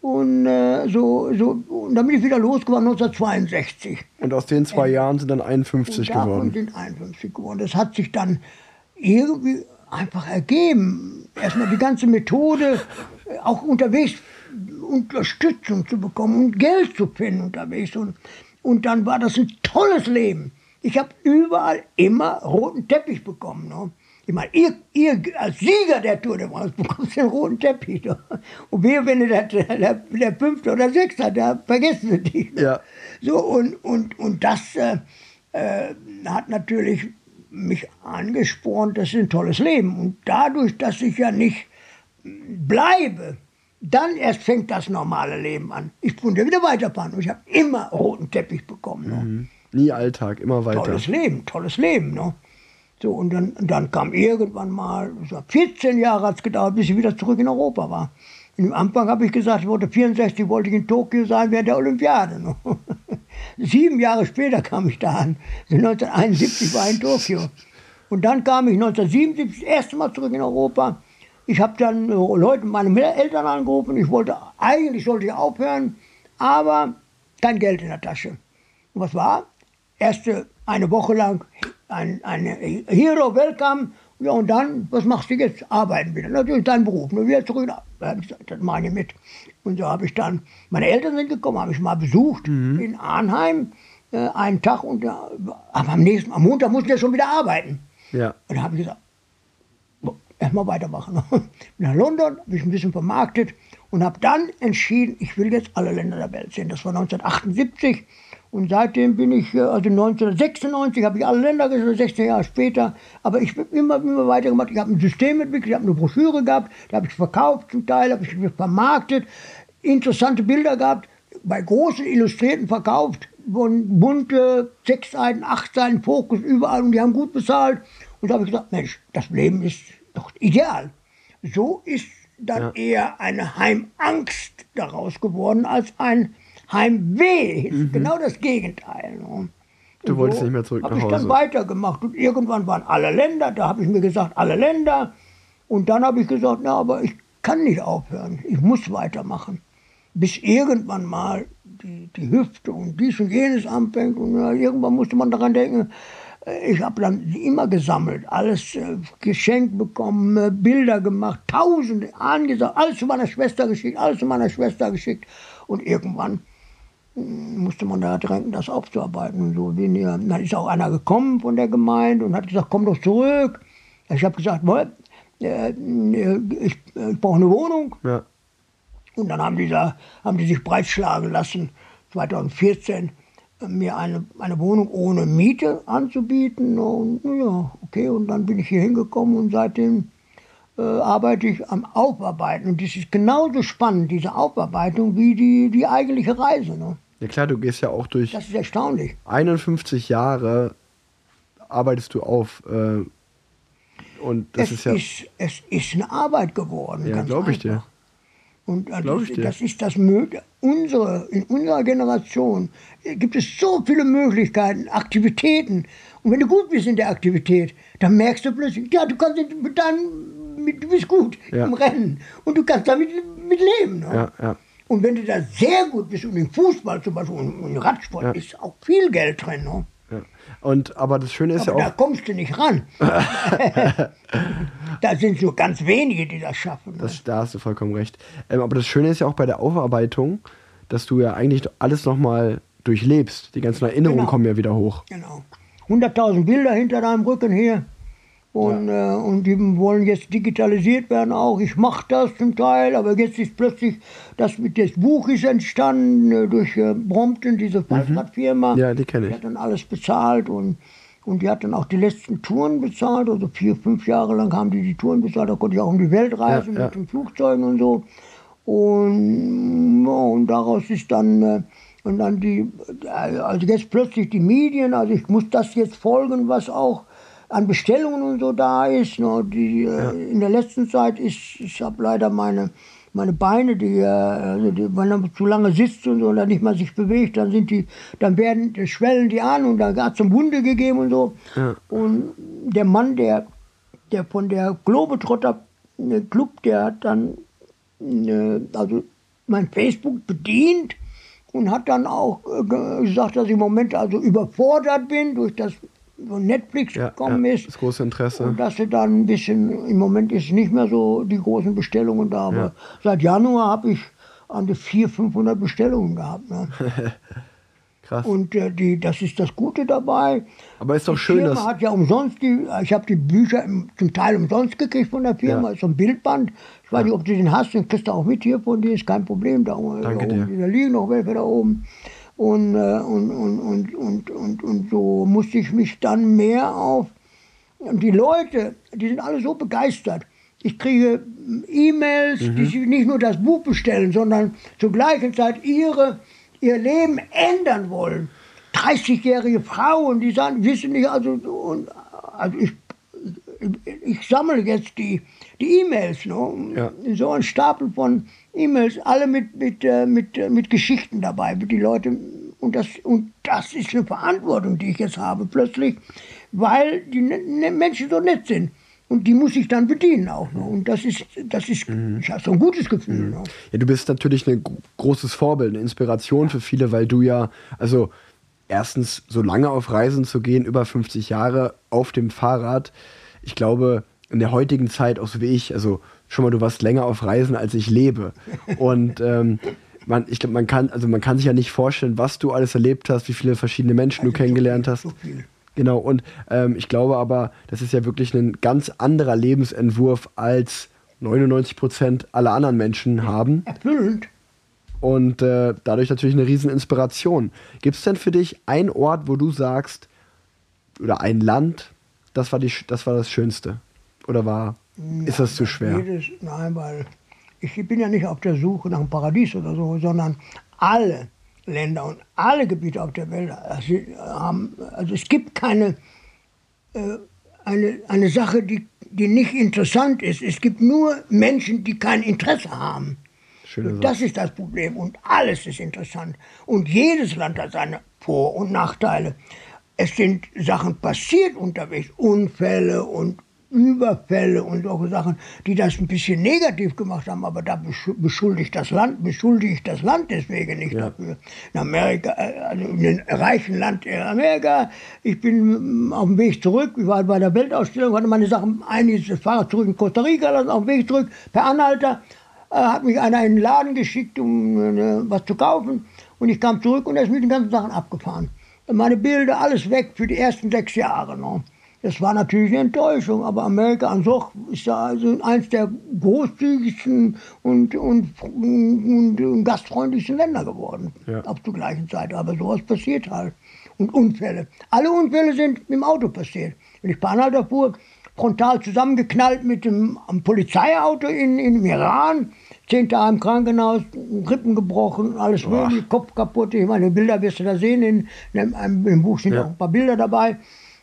Und, äh, so, so, und dann bin ich wieder losgeworden 1962. Und aus den zwei Jahren sind dann 51 Und davon geworden. sind 51 geworden. Das hat sich dann irgendwie einfach ergeben. Erstmal die ganze Methode, äh, auch unterwegs Unterstützung zu bekommen und Geld zu finden unterwegs. Und, und dann war das ein tolles Leben. Ich habe überall immer roten Teppich bekommen. Ne? Ich meine, ihr, ihr als Sieger der Tour de France bekommst den roten Teppich. Ne? Und wir, wenn ihr der, der, der Fünfte oder Sechste, da vergessen sie dich. Ne? Ja. So, und, und, und das äh, äh, hat natürlich mich angespornt, das ist ein tolles Leben. Und dadurch, dass ich ja nicht bleibe, dann erst fängt das normale Leben an. Ich konnte wieder weiterfahren und ich habe immer roten Teppich bekommen. Ne? Nie Alltag, immer weiter. Tolles Leben, tolles Leben. Ne? So, und dann, dann kam irgendwann mal, so 14 Jahre hat es gedauert, bis ich wieder zurück in Europa war. Und am Anfang habe ich gesagt, ich wollte 64 wollte ich in Tokio sein während der Olympiade. Sieben Jahre später kam ich da an. 1971 war ich in Tokio. Und dann kam ich 1977 das erste Mal zurück in Europa. Ich habe dann äh, Leute, meine Eltern angerufen. Ich wollte, eigentlich sollte ich aufhören, aber kein Geld in der Tasche. Und was war? Erste eine Woche lang ein, eine Hero Welcome Ja, und dann, was machst du jetzt? Arbeiten wieder. Natürlich dein Beruf. Nur wieder zurück. Das mache ich mit. Und so habe ich dann, meine Eltern sind gekommen, habe ich mal besucht in Arnheim, äh, einen Tag. Und, äh, aber am nächsten, am Montag mussten wir schon wieder arbeiten. Ja. Und da habe ich gesagt, erstmal weitermachen. Bin nach London, habe ich ein bisschen vermarktet und habe dann entschieden, ich will jetzt alle Länder der Welt sehen. Das war 1978 und seitdem bin ich, äh, also 1996 habe ich alle Länder gesehen, 16 Jahre später, aber ich habe immer, immer weitergemacht. Ich habe ein System entwickelt, ich habe eine Broschüre gehabt, da habe ich verkauft zum Teil, habe ich vermarktet, interessante Bilder gehabt, bei großen Illustrierten verkauft, von bunte, sechs Seiten, acht Seiten, Fokus überall und die haben gut bezahlt. Und da habe ich gesagt, Mensch, das Leben ist doch ideal. So ist dann Ja. eher eine Heimangst daraus geworden als ein Heimweh. Genau das Gegenteil. Ne? Mhm. Du Und wolltest nicht mehr zurück hab nach ich Hause. dann weitergemacht und irgendwann waren alle Länder, da habe ich mir gesagt, alle Länder. Und dann habe ich gesagt, na, aber ich kann nicht aufhören, ich muss weitermachen. Bis irgendwann mal die, die Hüfte und dies und jenes anfängt. Und ja, irgendwann musste man daran denken, äh, ich habe dann immer gesammelt, alles äh, geschenkt bekommen, äh, Bilder gemacht, tausende angesagt, alles zu meiner Schwester geschickt, alles zu meiner Schwester geschickt. Und irgendwann musste man da drängen, das aufzuarbeiten und so. Bin ja, dann ist auch einer gekommen von der Gemeinde und hat gesagt, komm doch zurück. Ich habe gesagt, äh, äh, ich, äh, ich brauche eine Wohnung. Ja. Und dann haben die, da, haben die sich breitschlagen lassen, 2014 äh, mir eine, eine Wohnung ohne Miete anzubieten. Und ja, okay, und dann bin ich hier hingekommen und seitdem äh, arbeite ich am Aufarbeiten. Und das ist genauso spannend, diese Aufarbeitung, wie die, die eigentliche Reise. Ne? Ja klar, du gehst ja auch durch Das ist erstaunlich. 51 Jahre arbeitest du auf. Äh, und das es, ist ja. ist, es ist eine Arbeit geworden. Ja, glaube ich dir. Und äh, das, ich dir. das ist das Mögliche. Unsere, in unserer Generation äh, gibt es so viele Möglichkeiten, Aktivitäten. Und wenn du gut bist in der Aktivität, dann merkst du plötzlich, ja, du kannst mit deinem, mit, du bist gut Ja. im Rennen und du kannst damit mit leben. Ne? Ja, ja. Und wenn du da sehr gut bist und im Fußball zum Beispiel und im Radsport Ja. ist auch viel Geld drin. Ne? ja. Und aber das Schöne ist Aber ja da auch. kommst du nicht ran. da sind so ganz wenige, die das schaffen. Ne? Das, da hast du vollkommen recht. Ähm, aber das Schöne ist ja auch bei der Aufarbeitung, dass du ja eigentlich alles nochmal durchlebst. Die ganzen Erinnerungen Genau. kommen ja wieder hoch. Genau. 100.000 Bilder hinter deinem Rücken hier. Und, äh, und die wollen jetzt digitalisiert werden auch. Ich mache das zum Teil, aber jetzt ist plötzlich, das mit das Buch ist entstanden äh, durch äh, Brompton, diese Falschradfirma. Mhm. Ja, die kenn ich. Die hat dann alles bezahlt und, und die hat dann auch die letzten Touren bezahlt. Also vier, fünf Jahre lang haben die die Touren bezahlt. Da konnte ich auch um die Welt reisen Ja, ja. mit den Flugzeugen und so. Und, ja, und daraus ist dann, äh, und dann die, äh, also jetzt plötzlich die Medien, also ich muss das jetzt folgen, was auch an Bestellungen und so da ist. Ne? Die, äh, In der letzten Zeit ist, ich habe leider meine, meine Beine, die, äh, also die, wenn man zu lange sitzt und so und dann nicht mal sich bewegt, dann sind die, dann werden, schwellen die an und dann hat es eine Wunde gegeben und so. Und der Mann, der, der von der Globetrotter äh, Club, der hat dann äh, also mein Facebook bedient und hat dann auch äh, ge- gesagt, dass ich im Moment also überfordert bin durch das von Netflix Ja, gekommen ja, ist. das große Interesse. Und dass sie dann ein bisschen, im Moment ist nicht mehr so die großen Bestellungen da, aber Ja. seit Januar habe ich an die 400, 500 Bestellungen gehabt. Ne? Krass. Und äh, die, das ist das Gute dabei. Aber ist doch die schön, Firma dass. hat ja umsonst die, ich habe die Bücher im, zum Teil umsonst gekriegt von der Firma, Ja. ist so ein Bildband. Ich weiß nicht, ob du den hast, den kriegst du auch mit hier von dir, ist kein Problem. Da, Danke da, dir. oben, da liegen noch welche da oben. Und, äh, und, und, und, und, und, und so musste ich mich dann mehr auf. Und die Leute, die sind alle so begeistert. Ich kriege E-Mails, Mhm. die nicht nur das Buch bestellen, sondern zur gleichen Zeit ihre, ihr Leben ändern wollen. 30-jährige Frauen, die sagen, wissen nicht, also, und, also ich, ich, ich sammle jetzt die die E-Mails, ne? Ja. so ein Stapel von E-Mails, alle mit, mit, äh, mit, äh, mit Geschichten dabei, mit die Leute. Und das, und das ist eine Verantwortung, die ich jetzt habe plötzlich, weil die ne, ne Menschen so nett sind. Und die muss ich dann bedienen auch. Ne? Und das ist, das ist, ich habe so ein gutes Gefühl. Ne? Ja, du bist natürlich ein gro- großes Vorbild, eine Inspiration für viele, weil du ja, also erstens so lange auf Reisen zu gehen, über 50 Jahre auf dem Fahrrad. ich glaube, in der heutigen Zeit, auch so wie ich, also schon mal, du warst länger auf Reisen, als ich lebe. Und ähm, man, ich glaube, man kann, also man kann sich ja nicht vorstellen, was du alles erlebt hast, wie viele verschiedene Menschen du Also kennengelernt so hast. So viel. Genau, und ähm, ich glaube aber, das ist ja wirklich ein ganz anderer Lebensentwurf, als 99 Prozent aller anderen Menschen haben. Erfüllend. Und äh, dadurch natürlich eine riesen Inspiration. Gibt es denn für dich einen Ort, wo du sagst, oder ein Land, das war, die, das war das Schönste? Oder war, ist das zu schwer? Jedes, nein, weil ich bin ja nicht auf der Suche nach einem Paradies oder so, sondern alle Länder und alle Gebiete auf der Welt also, haben, also es gibt keine äh, eine, eine Sache, die, die nicht interessant ist. Es gibt nur Menschen, die kein Interesse haben. Schöne. Das ist das Problem und alles ist interessant. Und jedes Land hat seine Vor- und Nachteile. Es sind Sachen passiert unterwegs, Unfälle und Überfälle und solche Sachen, die das ein bisschen negativ gemacht haben, aber da besch- beschuldigt das Land, beschuldige ich das Land deswegen nicht Ja. dafür. In Amerika, äh, also in einem reichen Land in Amerika, ich bin auf dem Weg zurück, ich war bei der Weltausstellung, hatte meine Sachen, einiges, Fahrrad zurück in Costa Rica, lassen, auf dem Weg zurück, per Anhalter, äh, hat mich einer in den Laden geschickt, um äh, was zu kaufen. Und ich kam zurück und er ist mit den ganzen Sachen abgefahren. Meine Bilder, alles weg für die ersten sechs Jahre. Ne? Das war natürlich eine Enttäuschung, aber Amerika an sich ist ja also eins der großzügigsten und, und, und, und gastfreundlichsten Länder geworden. Ja. Auch zur gleichen Zeit. Aber sowas passiert halt. Und Unfälle. Alle Unfälle sind mit dem Auto passiert. Wenn ich Bahnhalter fuhr, frontal zusammengeknallt mit dem Polizeiauto in, in, im Iran. Zehn Tage im Krankenhaus, Rippen gebrochen, alles mögliche, Kopf kaputt. Ich meine, Bilder wirst du da sehen. In, in einem, im Buch sind Ja. auch ein paar Bilder dabei.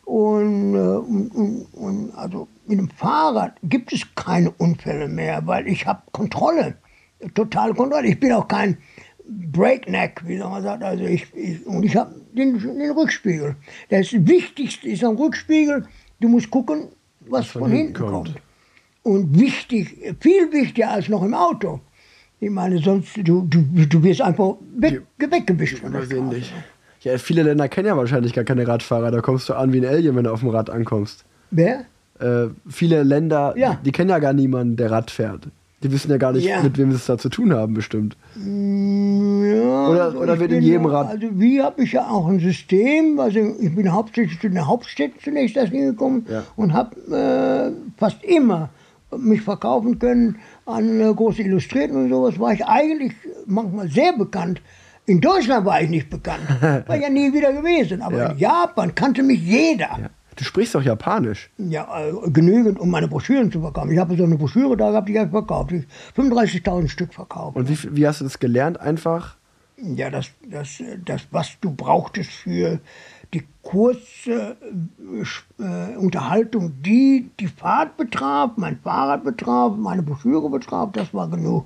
Und, äh, und, und, und also mit dem Fahrrad gibt es keine Unfälle mehr, weil ich habe Kontrolle, totale Kontrolle. Ich bin auch kein Breakneck, wie man sagt. Also ich, ich, und ich habe den, den Rückspiegel. Das Wichtigste ist am Rückspiegel, du musst gucken, was von, hinten kommt. Und wichtig, viel wichtiger als noch im Auto. Ich meine, sonst, du, du, du wirst einfach weg, weggewischt von der Straße. Ja, viele Länder kennen ja wahrscheinlich gar keine Radfahrer. Da kommst du an wie ein Alien, wenn du auf dem Rad ankommst. Wer? Äh, viele Länder, Ja. die kennen ja gar niemanden, der Rad fährt. Die wissen ja gar nicht, Ja. mit wem sie es da zu tun haben, bestimmt. Ja, Oder- oder ich wird in jedem Rad- Also wie habe ich ja auch ein System, also ich bin hauptsächlich zu den Hauptstädten zunächst erst hingekommen Ja. und habe äh, fast immer mich verkaufen können an äh, große Illustrierten und sowas. War ich eigentlich manchmal sehr bekannt. In Deutschland war ich nicht bekannt, war ja nie wieder gewesen. Aber Ja. in Japan kannte mich jeder. Ja. Du sprichst doch Japanisch. Ja, äh, genügend, um meine Broschüren zu verkaufen. Ich habe so eine Broschüre da gehabt, die habe ich verkauft. Ich 35.000 Stück verkauft. Und wie, wie hast du das gelernt? Einfach? Ja, das, das, das, was du brauchtest für die kurze äh, äh, Unterhaltung, die die Fahrt betraf, mein Fahrrad betraf, meine Broschüre betraf, das war genug.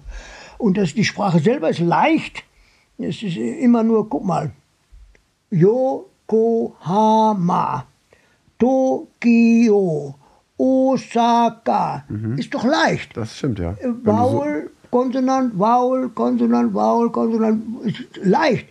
Und das, die Sprache selber ist leicht. Es ist immer nur, guck mal, Yokohama, Tokio, Osaka. Ist doch leicht. Das stimmt, ja. Äh, du so- Vowel, Konsonant, Vowel, Konsonant, Vowel, Konsonant. Ist leicht.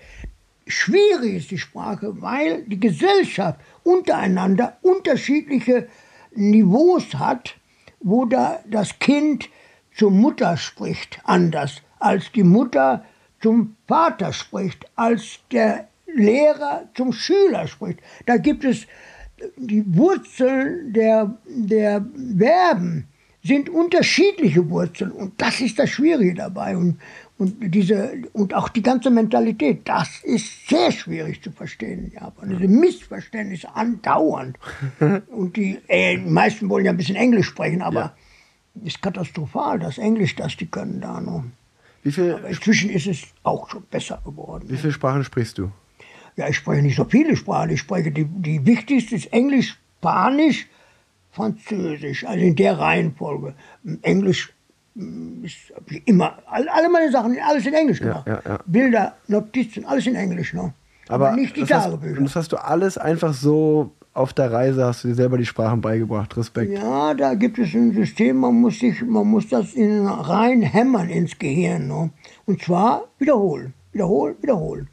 Schwierig ist die Sprache, weil die Gesellschaft untereinander unterschiedliche Niveaus hat, wo da das Kind zur Mutter spricht anders, als die Mutter zum Vater spricht, als der Lehrer zum Schüler spricht. Da gibt es die Wurzeln der, der Verben sind unterschiedliche Wurzeln und das ist das Schwierige dabei und, und, diese, und auch die ganze Mentalität, das ist sehr schwierig zu verstehen in Japan. Diese Missverständnisse andauernd. und die, äh, die meisten wollen ja ein bisschen Englisch sprechen, aber Ja. ist katastrophal, das Englisch, das die können da noch. Wie, viel, Aber inzwischen ist es auch schon besser geworden. wie viele Sprachen sprichst du? Ja, ich spreche nicht so viele Sprachen. Ich spreche die, die wichtigste ist Englisch, Spanisch, Französisch, also in der Reihenfolge. Englisch mm, ist ich immer, all- alle meine Sachen, alles in Englisch gemacht. ja, ja. Bilder, Notizen, alles in Englisch. Ne? Aber nicht die das hast, Tagebücher. und das hast du alles einfach so auf der Reise, hast du dir selber die Sprachen beigebracht. Respekt. Ja, da gibt es ein System, man muss, sich, man muss das in rein hämmern ins Gehirn. Ne? Und zwar wiederholen, wiederholen, wiederholen.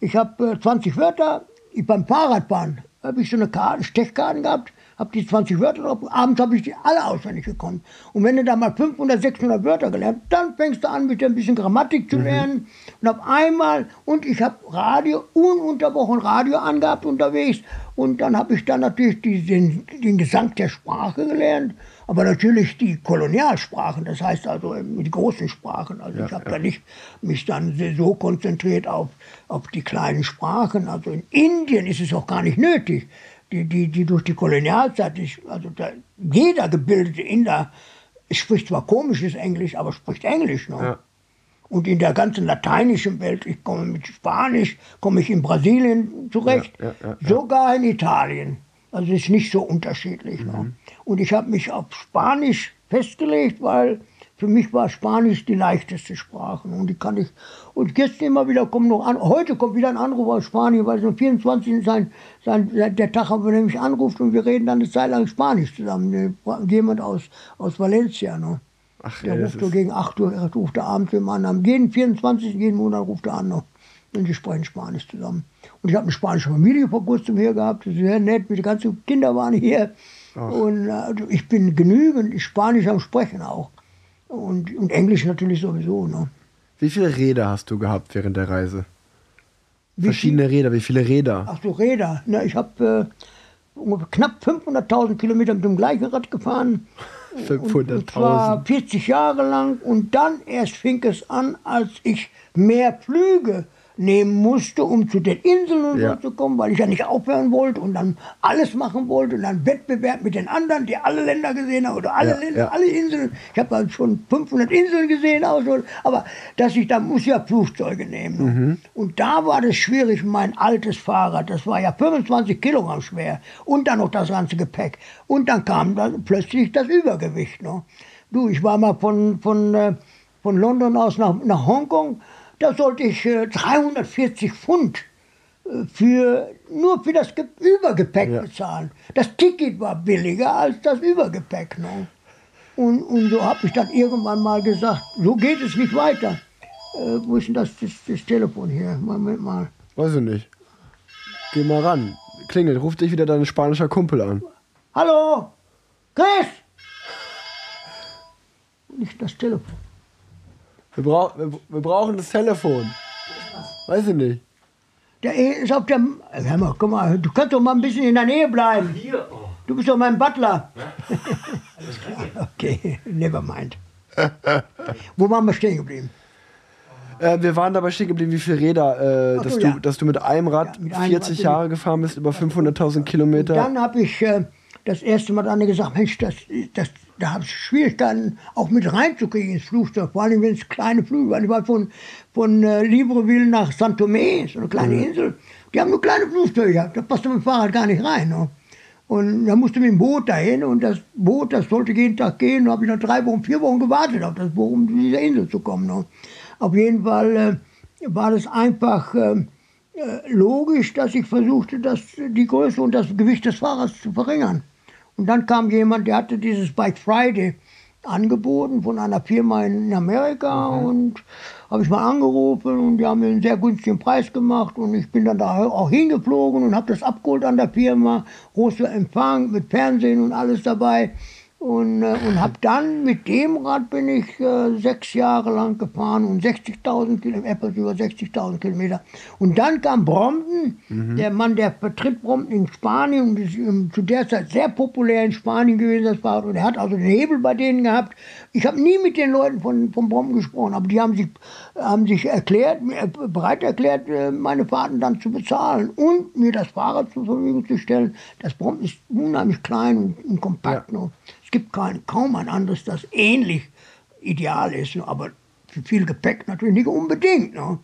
Ich habe äh, 20 Wörter, ich, beim Fahrradfahren habe ich so eine Karte, Stechkarten gehabt, habe die 20 Wörter drauf, abends habe ich die alle auswendig gekonnt. Und wenn du da mal 500, 600 Wörter gelernt, dann fängst du an, mit ein bisschen Grammatik zu lernen. Und auf einmal, und ich habe Radio, ununterbrochen Radio angehabt unterwegs. Und dann habe ich dann natürlich die, den, den Gesang der Sprache gelernt. Aber natürlich die Kolonialsprachen, das heißt also ähm, die großen Sprachen. Also ich habe da nicht mich dann so konzentriert auf, auf die kleinen Sprachen. Also in Indien ist es auch gar nicht nötig. Die, die, die durch die Kolonialzeit, ist, also da, jeder gebildete Inder spricht zwar komisches Englisch, aber spricht Englisch noch. Ja. Und in der ganzen lateinischen Welt, ich komme mit Spanisch, komme ich in Brasilien zurecht, Ja, ja, ja, ja. sogar in Italien. Also es ist nicht so unterschiedlich. Mhm. Ne? Und ich habe mich auf Spanisch festgelegt, weil für mich war Spanisch die leichteste Sprache. Und die kann ich. Und jetzt immer wieder kommt noch an. Heute kommt wieder ein Anruf aus Spanien, weil es am 24. Sein, sein, der Tag, wo er mich anruft und wir reden dann eine Zeit lang Spanisch zusammen. Jemand aus, aus Valencia. Ne? Ach, Der ja, ruft so gegen 8 Uhr, er ruft er abends immer an. Am jeden 24. jeden Monat ruft er an noch. Und die sprechen Spanisch zusammen. Und ich habe eine spanische Familie vor kurzem hier gehabt. Das ist sehr nett. Die ganzen Kinder waren hier. Und äh, also ich bin genügend Spanisch am Sprechen auch. Und, und Englisch natürlich sowieso. Ne? wie viele Räder hast du gehabt während der Reise? Wie Verschiedene Räder, wie viele Räder? Ach so, Räder. Na, ich habe äh, ungefähr knapp 500.000 Kilometer mit dem gleichen Rad gefahren. Und, und zwar 500.000. 40 Jahre lang. Und dann erst fing es an, als ich mehr Flüge nehmen musste, um zu den Inseln und Ja. so zu kommen, weil ich ja nicht aufhören wollte und dann alles machen wollte und dann Wettbewerb mit den anderen, die alle Länder gesehen haben oder alle Ja, Länder, ja. alle Inseln. Ich habe halt schon 500 Inseln gesehen, aus, aber dass ich da muss ich ja Flugzeuge nehmen. ne? Mhm. Und da war das schwierig, mein altes Fahrrad, das war ja 25 Kilogramm schwer und dann noch das ganze Gepäck. Und dann kam dann plötzlich das Übergewicht. Ne? Du, ich war mal von, von, äh, von London aus nach, nach Hongkong, da sollte ich äh, 340 Pfund äh, für, nur für das Ge Übergepäck Ja. bezahlen. Das Ticket war billiger als das Übergepäck. Ne? Und, und so habe ich dann irgendwann mal gesagt, so geht es nicht weiter. Äh, wo ist denn das, das, das Telefon hier? Moment mal. Weiß ich nicht. Geh mal ran. Klingelt, ruft dich wieder dein spanischer Kumpel an. Hallo? Chris? Nicht das Telefon. Wir, brauch, wir, wir brauchen das Telefon. Weiß ich nicht. Der ist auf dem. Hör mal, guck mal, du kannst doch mal ein bisschen in der Nähe bleiben. Hier, oh. Du bist doch mein Butler. okay, never mind. Wo waren wir stehen geblieben? Äh, wir waren dabei stehen geblieben, wie viele Räder, äh, so, dass, ja. du, dass du mit einem Rad Ja, mit einem 40 Rad Jahre gefahren bist, über 500.000 Kilometer. Dann habe ich äh, das erste Mal dann gesagt, Mensch, das, das, da habe ich Schwierigkeiten, auch mit reinzukriegen ins Flugzeug, vor allem wenn es kleine Flüge waren. Ich war von, von äh, Libreville nach St. Tomé, so eine kleine Insel. Die haben nur kleine Flugzeuge gehabt, da passte mein Fahrrad gar nicht rein. Ne? Und da musste mit dem Boot dahin und das Boot, das sollte jeden Tag gehen. Da habe ich noch drei Wochen, vier Wochen gewartet auf das Boot, um zu dieser Insel zu kommen. Ne? Auf jeden Fall äh, war das einfach äh, äh, logisch, dass ich versuchte, das, die Größe und das Gewicht des Fahrrads zu verringern. Und dann kam jemand, der hatte dieses Bike Friday angeboten von einer Firma in Amerika und habe ich mal angerufen und die haben mir einen sehr günstigen Preis gemacht und ich bin dann da auch hingeflogen und habe das abgeholt an der Firma, großer Empfang mit Fernsehen und alles dabei und, äh, und habe dann mit dem Rad bin ich äh, sechs Jahre lang gefahren und 60.000 Kilometer, etwas über 60.000 Kilometer. Und dann kam Brompton, der Mann, der vertritt Brompton in Spanien und ist ähm, zu der Zeit sehr populär in Spanien gewesen, das Fahrrad. Und er hat also den Hebel bei denen gehabt. Ich habe nie mit den Leuten von, von Brompton gesprochen, aber die haben sich, haben sich erklärt, mir- bereit erklärt, äh, meine Fahrten dann zu bezahlen und mir das Fahrrad zur Verfügung zu stellen. Das Brompton ist unheimlich klein und, und kompakt. Ne? Es gibt kein, kaum ein anderes, das ähnlich ideal ist, ne? aber für viel Gepäck natürlich nicht unbedingt. Ne?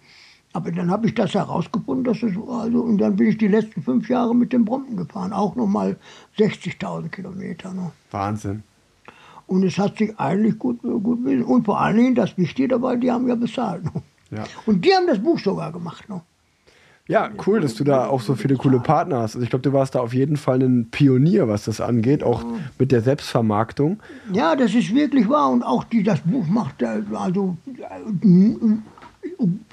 Aber dann habe ich das herausgefunden, dass es also und dann bin ich die letzten fünf Jahre mit dem Brompton gefahren, auch nochmal 60.000 Kilometer. Ne? Wahnsinn. Und es hat sich eigentlich gut, gut bewiesen. Und vor allen Dingen, das Wichtige dabei, die haben ja bezahlt. Ne? Ja. Und die haben das Buch sogar gemacht. Ne? Ja, cool, dass du da auch so viele coole Partner hast. Also ich glaube, du warst da auf jeden Fall ein Pionier, was das angeht, auch mit der Selbstvermarktung. Ja, das ist wirklich wahr. Und auch die, das Buch macht äh, also äh,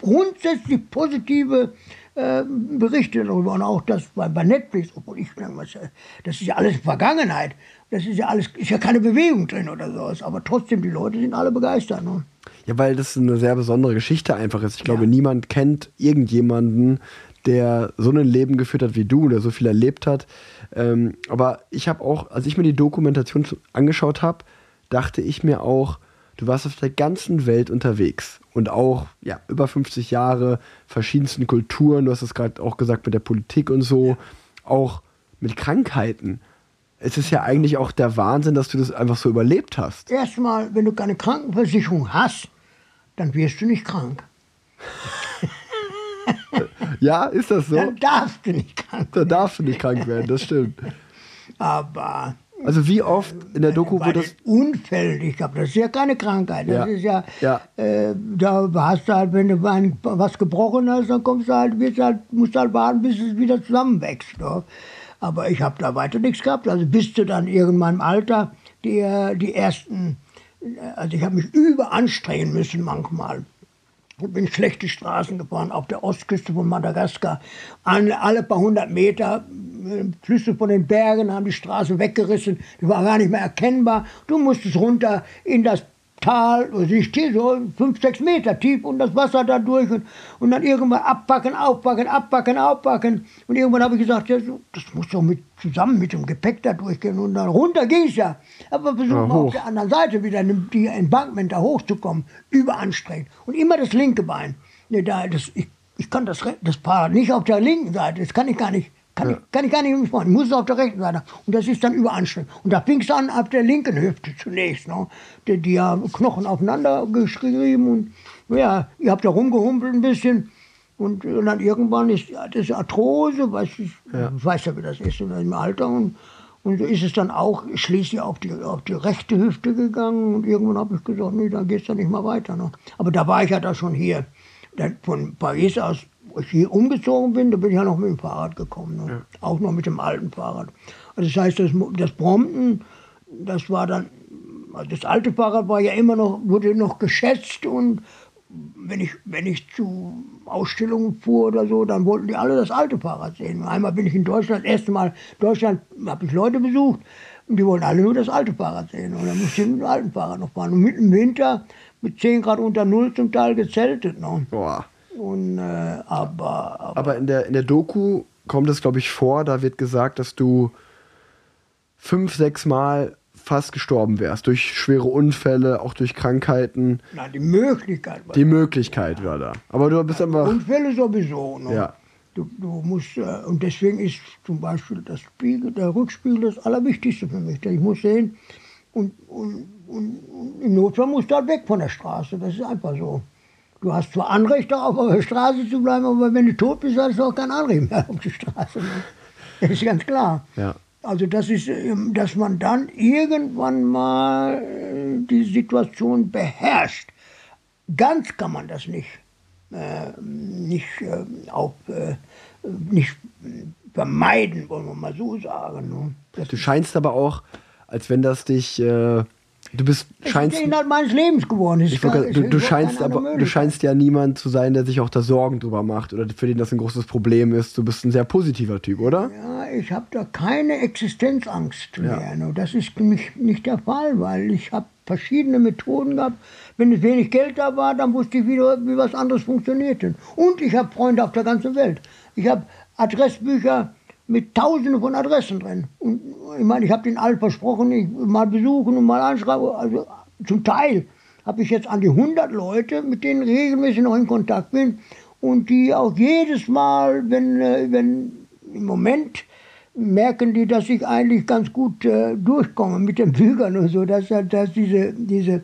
grundsätzlich positive äh, Berichte darüber und auch das bei, bei Netflix, obwohl ich was, das ist ja alles Vergangenheit. Das ist ja alles, ist ja keine Bewegung drin oder sowas. Aber trotzdem, die Leute sind alle begeistert. Ne? Ja, weil das eine sehr besondere Geschichte einfach ist. Ich glaube, Ja. niemand kennt irgendjemanden, der so ein Leben geführt hat wie du oder so viel erlebt hat. Ähm, aber ich habe auch, als ich mir die Dokumentation angeschaut habe, dachte ich mir auch, du warst auf der ganzen Welt unterwegs und auch ja, über 50 Jahre, verschiedensten Kulturen, du hast es gerade auch gesagt mit der Politik und so, auch mit Krankheiten. Es ist ja eigentlich auch der Wahnsinn, dass du das einfach so überlebt hast. Erstmal, wenn du keine Krankenversicherung hast, dann wirst du nicht krank. Ja, ist das so? Dann darfst du nicht krank Da darfst du nicht krank werden, das stimmt. Aber Also wie oft in der Doku bei wurde das. Unfällen, ich glaube, das ist ja keine Krankheit. Das Ja. ist ja, Ja. Äh, da hast du halt, wenn du was gebrochen hast, dann kommst du halt, wirst halt, musst halt warten, bis es wieder zusammenwächst. Ne? Aber ich habe da weiter nichts gehabt. Also bis zu dann irgendwann im Alter die, die ersten, also ich habe mich überanstrengen müssen manchmal. Ich bin schlechte Straßen gefahren auf der Ostküste von Madagaskar. Alle, alle paar hundert Meter, äh, Flüsse von den Bergen haben die Straße weggerissen. Die war gar nicht mehr erkennbar. Du musstest runter in das Tal, also ich stehe so fünf, sechs Meter tief und das Wasser da durch und, und dann irgendwann abpacken, aufpacken, abpacken, aufpacken. Und irgendwann habe ich gesagt, ja, das muss doch mit, zusammen mit dem Gepäck da durchgehen. Und dann runter ging es ja. Aber versuchen Ja, wir auf der anderen Seite wieder in die Embankment da hochzukommen, überanstrengend. Und immer das linke Bein. Nee, da, das, ich, ich kann das, das Fahrrad nicht auf der linken Seite, das kann ich gar nicht. Kann, ich, kann ich gar nicht fahren. Ich muss es auf der rechten Seite. Und das ist dann überanstrengend. Und da fing es an auf der linken Hüfte zunächst. Ne? Die, die haben Knochen aufeinander geschrieben. Und ja, ihr habt da rumgehumpelt ein bisschen. Und, und dann irgendwann ist ja, das Arthrose, weiß ich, ich weiß ja, wie das ist in im Alter. Und, und so ist es dann auch schließlich auf die, auf die rechte Hüfte gegangen. Und irgendwann habe ich gesagt, nee, dann geht's dann nicht mehr weiter. Ne? Aber da war ich ja da schon hier. Dann von Paris aus, wo ich hier umgezogen bin, da bin ich ja noch mit dem Fahrrad gekommen. Ne? Auch noch mit dem alten Fahrrad. Also das heißt, das, das Brompton, das war dann, also das alte Fahrrad war ja immer noch, wurde noch geschätzt und wenn ich, wenn ich zu Ausstellungen fuhr oder so, dann wollten die alle das alte Fahrrad sehen. Einmal bin ich in Deutschland, das erste Mal in Deutschland habe ich Leute besucht und die wollten alle nur das alte Fahrrad sehen. Und dann musste ich mit dem alten Fahrrad noch fahren. Und mitten im Winter mit 10 Grad unter Null zum Teil gezeltet. Ne? Boah. Und, äh, aber, aber Aber in der, in der Doku kommt es, glaube ich, vor, da wird gesagt, dass du fünf, sechs Mal fast gestorben wärst. Durch schwere Unfälle, auch durch Krankheiten. na, die Möglichkeit war Die Möglichkeit war da. Aber du bist einfach. Unfälle sowieso. Ne? Ja. Du, du musst, äh, und deswegen ist zum Beispiel das Spiegel, der Rückspiegel das Allerwichtigste für mich. Ich muss sehen, und, und, und, und im Notfall musst du halt weg von der Straße. Das ist einfach so. Du hast zwar Anrecht darauf, auf der Straße zu bleiben, aber wenn du tot bist, hast du auch kein Anrecht mehr auf die Straße. Das ist ganz klar. Ja. Also das ist, ähm, dass man dann irgendwann mal äh, die Situation beherrscht. Ganz kann man das nicht, äh, nicht, äh, auf, äh, nicht vermeiden, wollen wir mal so sagen. Ne? Du scheinst aber auch, als wenn das dich. Äh, du bist. ist Scheinst. der Inhalt meines Lebens geworden. Ich ist gar- du, du, scheinst aber, du scheinst ja niemand zu sein, der sich auch da Sorgen drüber macht oder für den das ein großes Problem ist. Du bist ein sehr positiver Typ, oder? Ja, ich habe da keine Existenzangst Ja. mehr. Ne? Das ist für mich nicht der Fall, weil ich habe verschiedene Methoden gehabt. Wenn es wenig Geld da war, dann wusste ich wieder, wie was anderes funktionierte. Und ich habe Freunde auf der ganzen Welt. Ich habe Adressbücher mit Tausenden von Adressen drin. Und ich meine, ich habe den allen versprochen, ich mal besuchen und mal anschreiben. Also zum Teil habe ich jetzt an die 100 Leute, mit denen regelmäßig noch in Kontakt bin und die auch jedes Mal, wenn, äh, wenn im Moment merken die, dass ich eigentlich ganz gut äh, durchkomme mit den Büchern und so, dass, dass diese, diese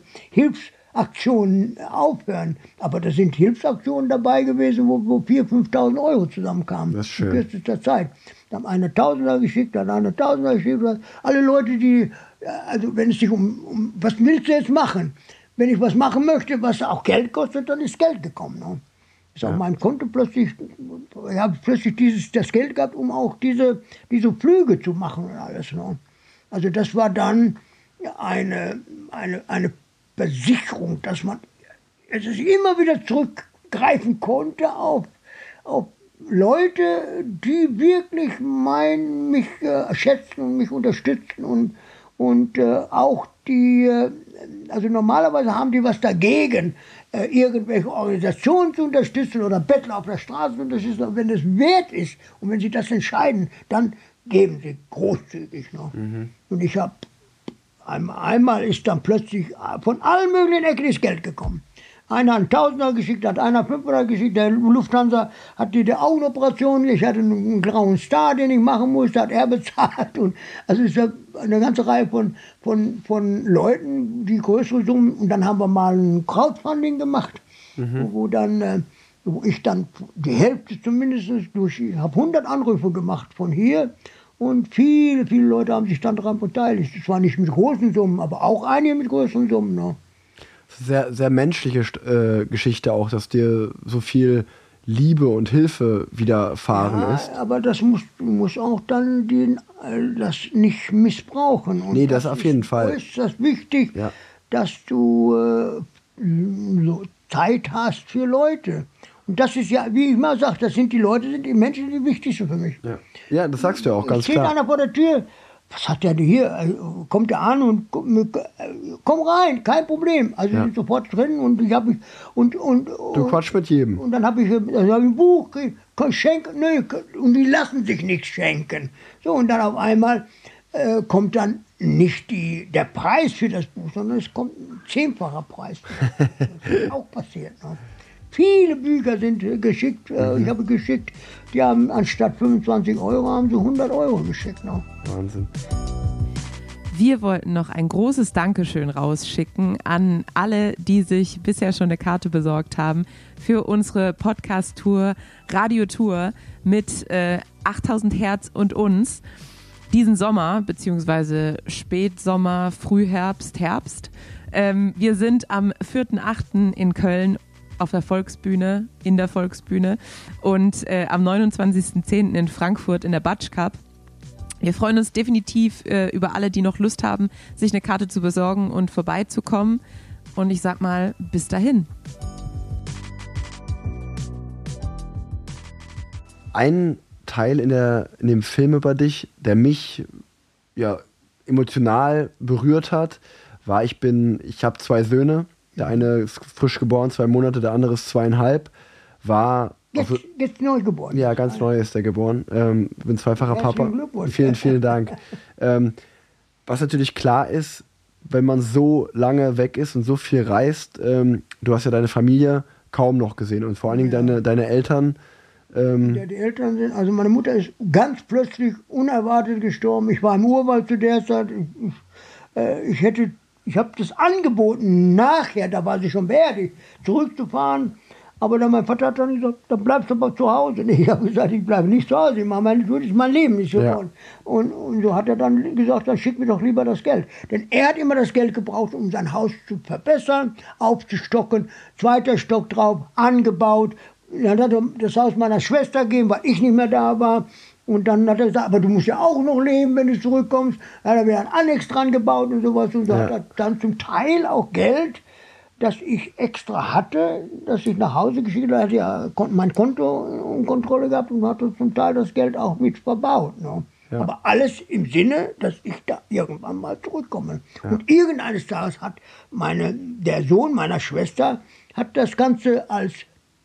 Hilfsaktionen aufhören. Aber da sind Hilfsaktionen dabei gewesen, wo, wo 4.000, 5.000 Euro zusammenkamen. Das ist schön. In kürzester Zeit. Da haben eine Tausender geschickt, dann eine Tausender geschickt. Alle Leute, die, äh, also wenn es sich um, um, was willst du jetzt machen? Wenn ich was machen möchte, was auch Geld kostet, dann ist Geld gekommen. Ne? Ist auf meinem Konto plötzlich, ich habe plötzlich dieses, das Geld gehabt, um auch diese, diese Flüge zu machen und alles. Ne? Also das war dann eine, eine, eine Versicherung, dass man es ist immer wieder zurückgreifen konnte auf, auf Leute, die wirklich meinen, mich äh, schätzen und mich unterstützen und, und äh, auch die, äh, also normalerweise haben die was dagegen, äh, irgendwelche Organisationen zu unterstützen oder Bettler auf der Straße zu unterstützen. Wenn es wert ist und wenn sie das entscheiden, dann geben sie großzügig. Ne? Mhm. Und ich habe einmal ist dann plötzlich von allen möglichen Ecken das Geld gekommen. Einer hat einen Tausender geschickt, hat einer 500 geschickt. Der Lufthansa hat die, Augenoperation. Ich hatte einen, grauen Star, den ich machen musste, hat er bezahlt. Und also es ist eine ganze Reihe von, von, von Leuten, die größere Summen. Und dann haben wir mal ein Crowdfunding gemacht, mhm. wo dann äh, wo ich dann die Hälfte zumindest durch, ich habe 100 Anrufe gemacht von hier und viele, viele Leute haben sich dann daran beteiligt. Zwar nicht mit großen Summen, aber auch einige mit größeren Summen. Ne? sehr, sehr menschliche äh, Geschichte auch, dass dir so viel Liebe und Hilfe widerfahren ja, ist. Aber das muss, muss auch dann den, äh, das nicht missbrauchen. Und nee, das, das auf jeden ist, Fall. ist das wichtig, ja. dass du äh, so Zeit hast für Leute. Und das ist ja, wie ich mal sage, das sind die Leute, sind die Menschen, die wichtigsten für mich. Ja, ja das sagst du ja auch ganz Steht klar. Steht einer vor der Tür, was hat der hier? Also, kommt er an und komm rein, kein Problem. Also ja. sofort drin und ich habe und, und, und Du quatsch mit jedem. Und dann habe ich, also hab ich ein Buch schenken, nee, und die lassen sich nichts schenken. So und dann auf einmal äh, kommt dann nicht die, der Preis für das Buch, sondern es kommt ein zehnfacher Preis. Das ist auch passiert. Ne? Viele Bücher sind äh, geschickt. Äh, mhm. Ich habe geschickt, die haben anstatt 25 Euro haben sie 100 Euro geschickt. Noch. Wahnsinn. Wir wollten noch ein großes Dankeschön rausschicken an alle, die sich bisher schon eine Karte besorgt haben für unsere Podcast-Tour, Radiotour mit äh, 8000 Hertz und uns. Diesen Sommer, beziehungsweise Spätsommer, Frühherbst, Herbst. Ähm, wir sind am 4.8. in Köln auf der Volksbühne, in der Volksbühne und äh, am 29.10. in Frankfurt in der Batsch Cup. Wir freuen uns definitiv äh, über alle, die noch Lust haben, sich eine Karte zu besorgen und vorbeizukommen. Und ich sag mal, bis dahin. Ein Teil in, der, in dem Film über dich, der mich ja, emotional berührt hat, war, ich bin, ich habe zwei Söhne der eine ist frisch geboren, zwei Monate, der andere ist zweieinhalb. War. Jetzt, auf, jetzt neu geboren. Ja, ganz neu ist der geboren. Ähm, bin zweifacher Papa. Vielen, vielen Dank. ähm, was natürlich klar ist, wenn man so lange weg ist und so viel reist, ähm, du hast ja deine Familie kaum noch gesehen und vor allen Dingen ja. deine, deine Eltern. Ähm, ja, die Eltern sind, also meine Mutter ist ganz plötzlich unerwartet gestorben. Ich war im Urwald zu der Zeit. Ich, äh, ich hätte ich habe das angeboten, nachher, da war sie schon fertig, zurückzufahren. Aber dann mein Vater hat dann gesagt, dann bleibst du aber zu Hause. Nee, ich habe gesagt, ich bleibe nicht zu Hause, ich mache mein, würde mein Leben nicht so ja. und, und so hat er dann gesagt, dann schick mir doch lieber das Geld. Denn er hat immer das Geld gebraucht, um sein Haus zu verbessern, aufzustocken, zweiter Stock drauf, angebaut. Dann hat er das Haus meiner Schwester gegeben, weil ich nicht mehr da war. Und dann hat er gesagt, aber du musst ja auch noch leben, wenn du zurückkommst. Da hat er wieder ein Annex dran gebaut und sowas. Und ja. hat er dann zum Teil auch Geld, das ich extra hatte, das ich nach Hause geschickt habe. Er hat ja mein Konto in Kontrolle gehabt und hatte zum Teil das Geld auch mit verbaut. Ne? Ja. Aber alles im Sinne, dass ich da irgendwann mal zurückkomme. Ja. Und irgendeines Tages hat meine, der Sohn meiner Schwester hat das Ganze als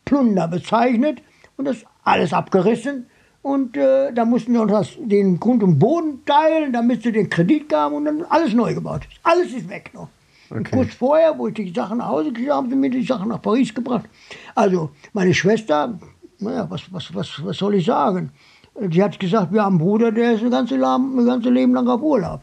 Plunder bezeichnet und das alles abgerissen und äh, da mussten wir uns das, den Grund und Boden teilen, damit sie den Kredit gaben und dann alles neu gebaut. Alles ist weg noch. Okay. Kurz vorher, wo ich die Sachen nach Hause gekriegt habe, haben sie mir die Sachen nach Paris gebracht. Also, meine Schwester, naja, was, was, was, was soll ich sagen? Sie hat gesagt, wir haben einen Bruder, der ist ein ganzes, ein ganzes Leben lang auf Urlaub.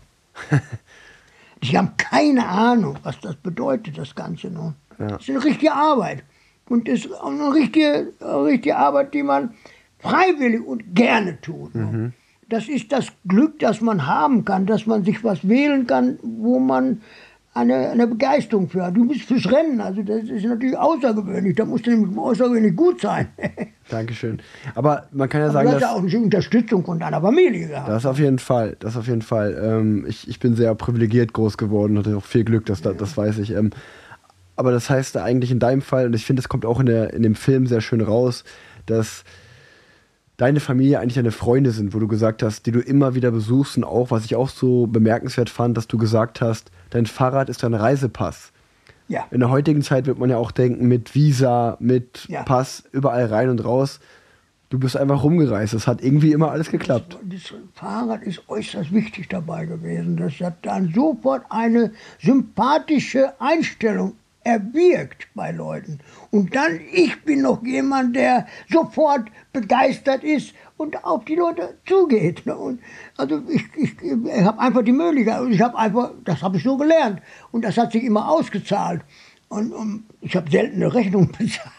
die haben keine Ahnung, was das bedeutet, das Ganze. Ne? Ja. Das ist eine richtige Arbeit. Und das ist eine richtige, eine richtige Arbeit, die man freiwillig und gerne tun. Mhm. Das ist das Glück, das man haben kann, dass man sich was wählen kann, wo man eine, eine Begeisterung für hat. Du bist fürs Rennen, also das ist natürlich außergewöhnlich. Da musst du außergewöhnlich gut sein. Dankeschön. Aber man kann ja sagen, dass... Du hast ja auch eine Unterstützung von deiner Familie gehabt. Das auf jeden Fall, das auf jeden Fall. Ähm, ich, ich bin sehr privilegiert groß geworden, hatte auch viel Glück, das, das weiß ich. Ähm, aber das heißt eigentlich in deinem Fall, und ich finde, es kommt auch in, der, in dem Film sehr schön raus, dass deine Familie eigentlich deine Freunde sind, wo du gesagt hast, die du immer wieder besuchst und auch, was ich auch so bemerkenswert fand, dass du gesagt hast, dein Fahrrad ist dein Reisepass. Ja. In der heutigen Zeit wird man ja auch denken, mit Visa, mit Ja. Pass, überall rein und raus. Du bist einfach rumgereist. Es hat irgendwie immer alles geklappt. Das Fahrrad ist äußerst wichtig dabei gewesen. Das hat dann sofort eine sympathische Einstellung erwirkt bei Leuten. Und dann, ich bin noch jemand, der sofort begeistert ist und auf die Leute zugeht. ne? Und also ich, ich, ich habe einfach die Möglichkeit, ich habe einfach, das habe ich so gelernt. Und das hat sich immer ausgezahlt. Und, und ich habe selten eine Rechnung bezahlt.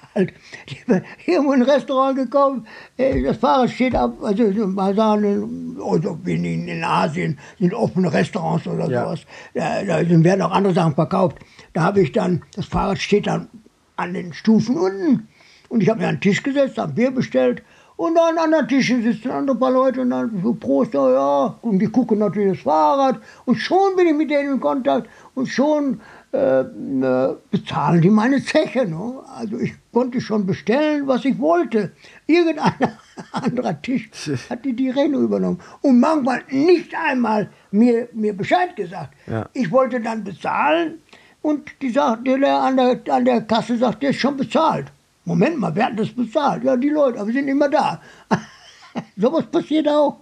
Ich bin irgendwo in ein Restaurant gekommen, äh, das Fahrrad steht ab, also mal sagen, also wie in, in Asien sind offene Restaurants oder Ja. sowas, da, da werden auch andere Sachen verkauft. Da habe ich dann, das Fahrrad steht dann an den Stufen unten. Und ich habe mir an den Tisch gesetzt, habe Bier bestellt. Und an anderen Tischen sitzen andere paar Leute und dann so Prost, ja, und die gucken natürlich das Fahrrad. Und schon bin ich mit denen in Kontakt. Und schon äh, bezahlen die meine Zeche. Ne? Also ich konnte schon bestellen, was ich wollte. Irgendein anderer Tisch hat die die Rechnung übernommen und manchmal nicht einmal mir, mir Bescheid gesagt. Ja. Ich wollte dann bezahlen und die sagte, der an der, an der Kasse sagt, der ist schon bezahlt. Moment mal, wer hat das bezahlt? Ja, die Leute, aber wir sind immer da. Sowas passiert auch.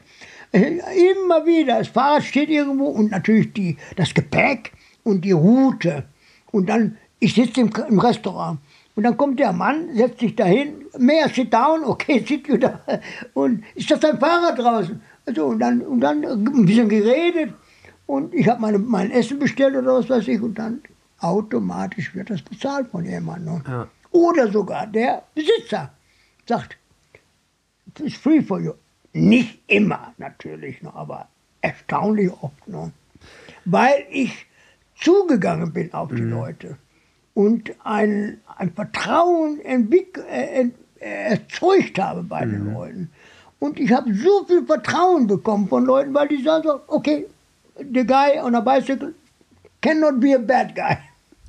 Äh, Immer wieder. Das Fahrrad steht irgendwo und natürlich die, das Gepäck und die Route. Und dann, ich sitze im, im Restaurant. Und dann kommt der Mann, setzt sich dahin, mehr sit down, okay, sit you down. Und ist das dein Fahrrad draußen? Also, und dann, und dann ein bisschen geredet. Und ich habe mein Essen bestellt oder was weiß ich. Und dann automatisch wird das bezahlt von jemandem. Ja. Oder sogar der Besitzer sagt, it's free for you. Nicht immer natürlich, noch, aber erstaunlich oft. Noch. Weil ich zugegangen bin auf die Leute und ein, ein Vertrauen entwick- äh, äh, erzeugt habe bei den Leuten. Und ich habe so viel Vertrauen bekommen von Leuten, weil die sagen so, okay, the guy on a bicycle cannot be a bad guy.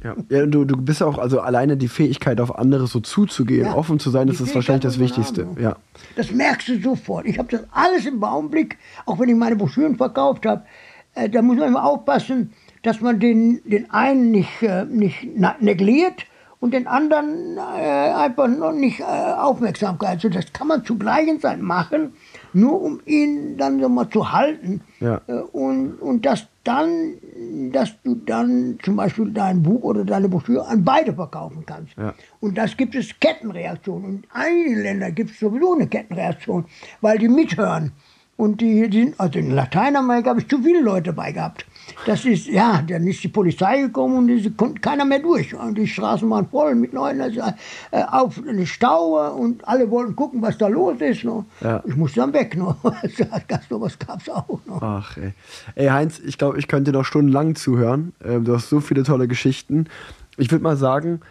Ja, ja du, du bist auch, also alleine die Fähigkeit, auf andere so zuzugehen, Ja, offen zu sein, das ist wahrscheinlich das Wichtigste. Ja. Das merkst du sofort. Ich habe das alles im Augenblick, auch wenn ich meine Broschüren verkauft habe, äh, da muss man immer aufpassen, dass man den, den einen nicht, äh, nicht na- negliert und den anderen äh, einfach noch nicht äh, Aufmerksamkeit. So, das kann man zu gleichen Zeit machen, nur um ihn dann so mal zu halten. Ja. Äh, und, und dass dann, dass du dann zum Beispiel dein Buch oder deine Broschüre an beide verkaufen kannst. Ja. Und das gibt es Kettenreaktionen. Und in einigen Ländern gibt es sowieso eine Kettenreaktion, weil die mithören. Und die, die sind, also in Lateinamerika habe ich zu viele Leute dabei gehabt. Das ist, ja, dann ist die Polizei gekommen und es konnte keiner mehr durch. Und die Straßen waren voll mit Leuten, also, äh, auf eine Staue und alle wollten gucken, was da los ist. Ne? Ja. Ich musste dann weg. Ne? so was gab es auch. Ne? Ach, ey. Ey, Heinz, ich glaube, ich könnte noch stundenlang zuhören. Ähm, du hast so viele tolle Geschichten. Ich würde mal sagen,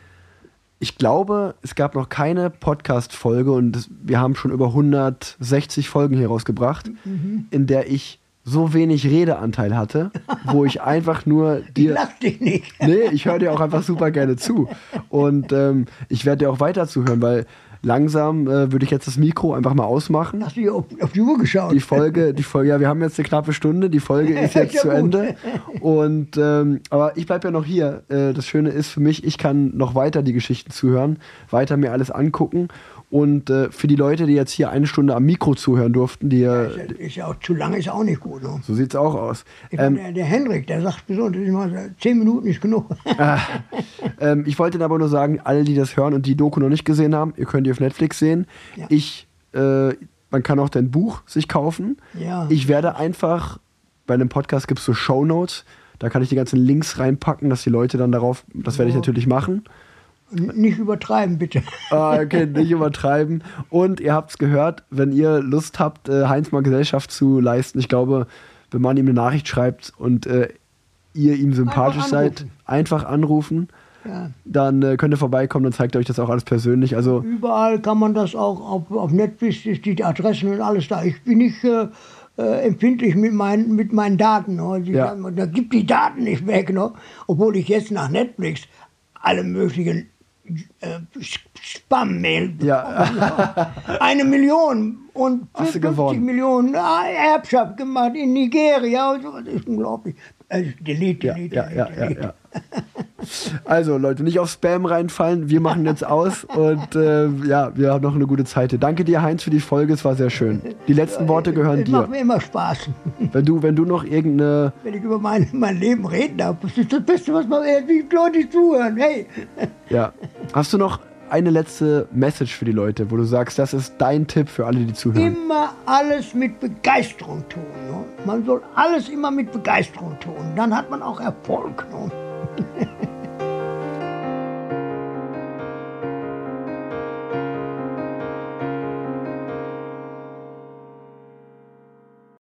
ich glaube, es gab noch keine Podcast-Folge und das, wir haben schon über 160 Folgen hier rausgebracht, in der ich so wenig Redeanteil hatte, wo ich einfach nur Ich dir. lass dich nicht. Nee, ich höre dir auch einfach super gerne zu. Und ähm, ich werde dir auch weiter zuhören, weil langsam äh, würde ich jetzt das Mikro einfach mal ausmachen. Hast du hier auf, auf die Uhr geschaut? Die Folge, die Folge, ja, wir haben jetzt eine knappe Stunde, die Folge ist jetzt Ja, zu gut. Ende. Und ähm, aber ich bleibe ja noch hier. Äh, das Schöne ist für mich, ich kann noch weiter die Geschichten zuhören, weiter mir alles angucken. Und äh, für die Leute, die jetzt hier eine Stunde am Mikro zuhören durften, die äh, ist, ja- ist ja auch zu lange, ist auch nicht gut. Ne? so sieht's auch aus. Ich Ähm, meine, der, der Henrik, der sagt immer, zehn Minuten ist genug. Ähm, ich wollte aber nur sagen, alle, die das hören und die Doku noch nicht gesehen haben, ihr könnt die auf Netflix sehen. Ja. Ich, äh, man kann auch dein Buch sich kaufen. Ja. Ich werde einfach, bei einem Podcast gibt es so Shownotes, da kann ich die ganzen Links reinpacken, dass die Leute dann darauf, das werde ich natürlich machen. Nicht übertreiben, bitte. Ah, okay, nicht übertreiben. Und ihr habt es gehört, wenn ihr Lust habt, äh, Heinz mal Gesellschaft zu leisten, ich glaube, wenn man ihm eine Nachricht schreibt und äh, ihr ihm sympathisch Einfach seid, einfach anrufen. Ja. Dann äh, könnt ihr vorbeikommen, dann zeigt er euch das auch alles persönlich. Also, Überall kann man das auch auf, auf Netflix, ist die Adressen und alles da. Ich bin nicht äh, äh, empfindlich mit meinen, mit meinen Daten. Ne? Die Ja. da gibt die Daten nicht weg, ne? obwohl ich jetzt nach Netflix alle möglichen äh, Spam-Mail Ja. eine Million und Hast du 50 gewonnen. Millionen ah, Erbschaft gemacht in Nigeria. Das ist unglaublich. Also delete, Ja, delete, ja, ja, delete, ja, delete. ja. Also Leute, nicht auf Spam reinfallen. Wir machen jetzt aus und äh, ja, wir haben noch eine gute Zeit. Danke dir, Heinz, für die Folge. Es war sehr schön. Die letzten Worte gehören macht dir. mir immer Spaß, Wenn du, wenn du noch irgendeine, wenn ich über mein, mein Leben reden darf. Das ist das Beste, was man wie Leute zuhören. Hey, ja, hast du noch eine letzte Message für die Leute, wo du sagst, das ist dein Tipp für alle, die zuhören? immer alles mit Begeisterung tun. Ne? Man soll alles immer mit Begeisterung tun. Dann hat man auch Erfolg. Ne?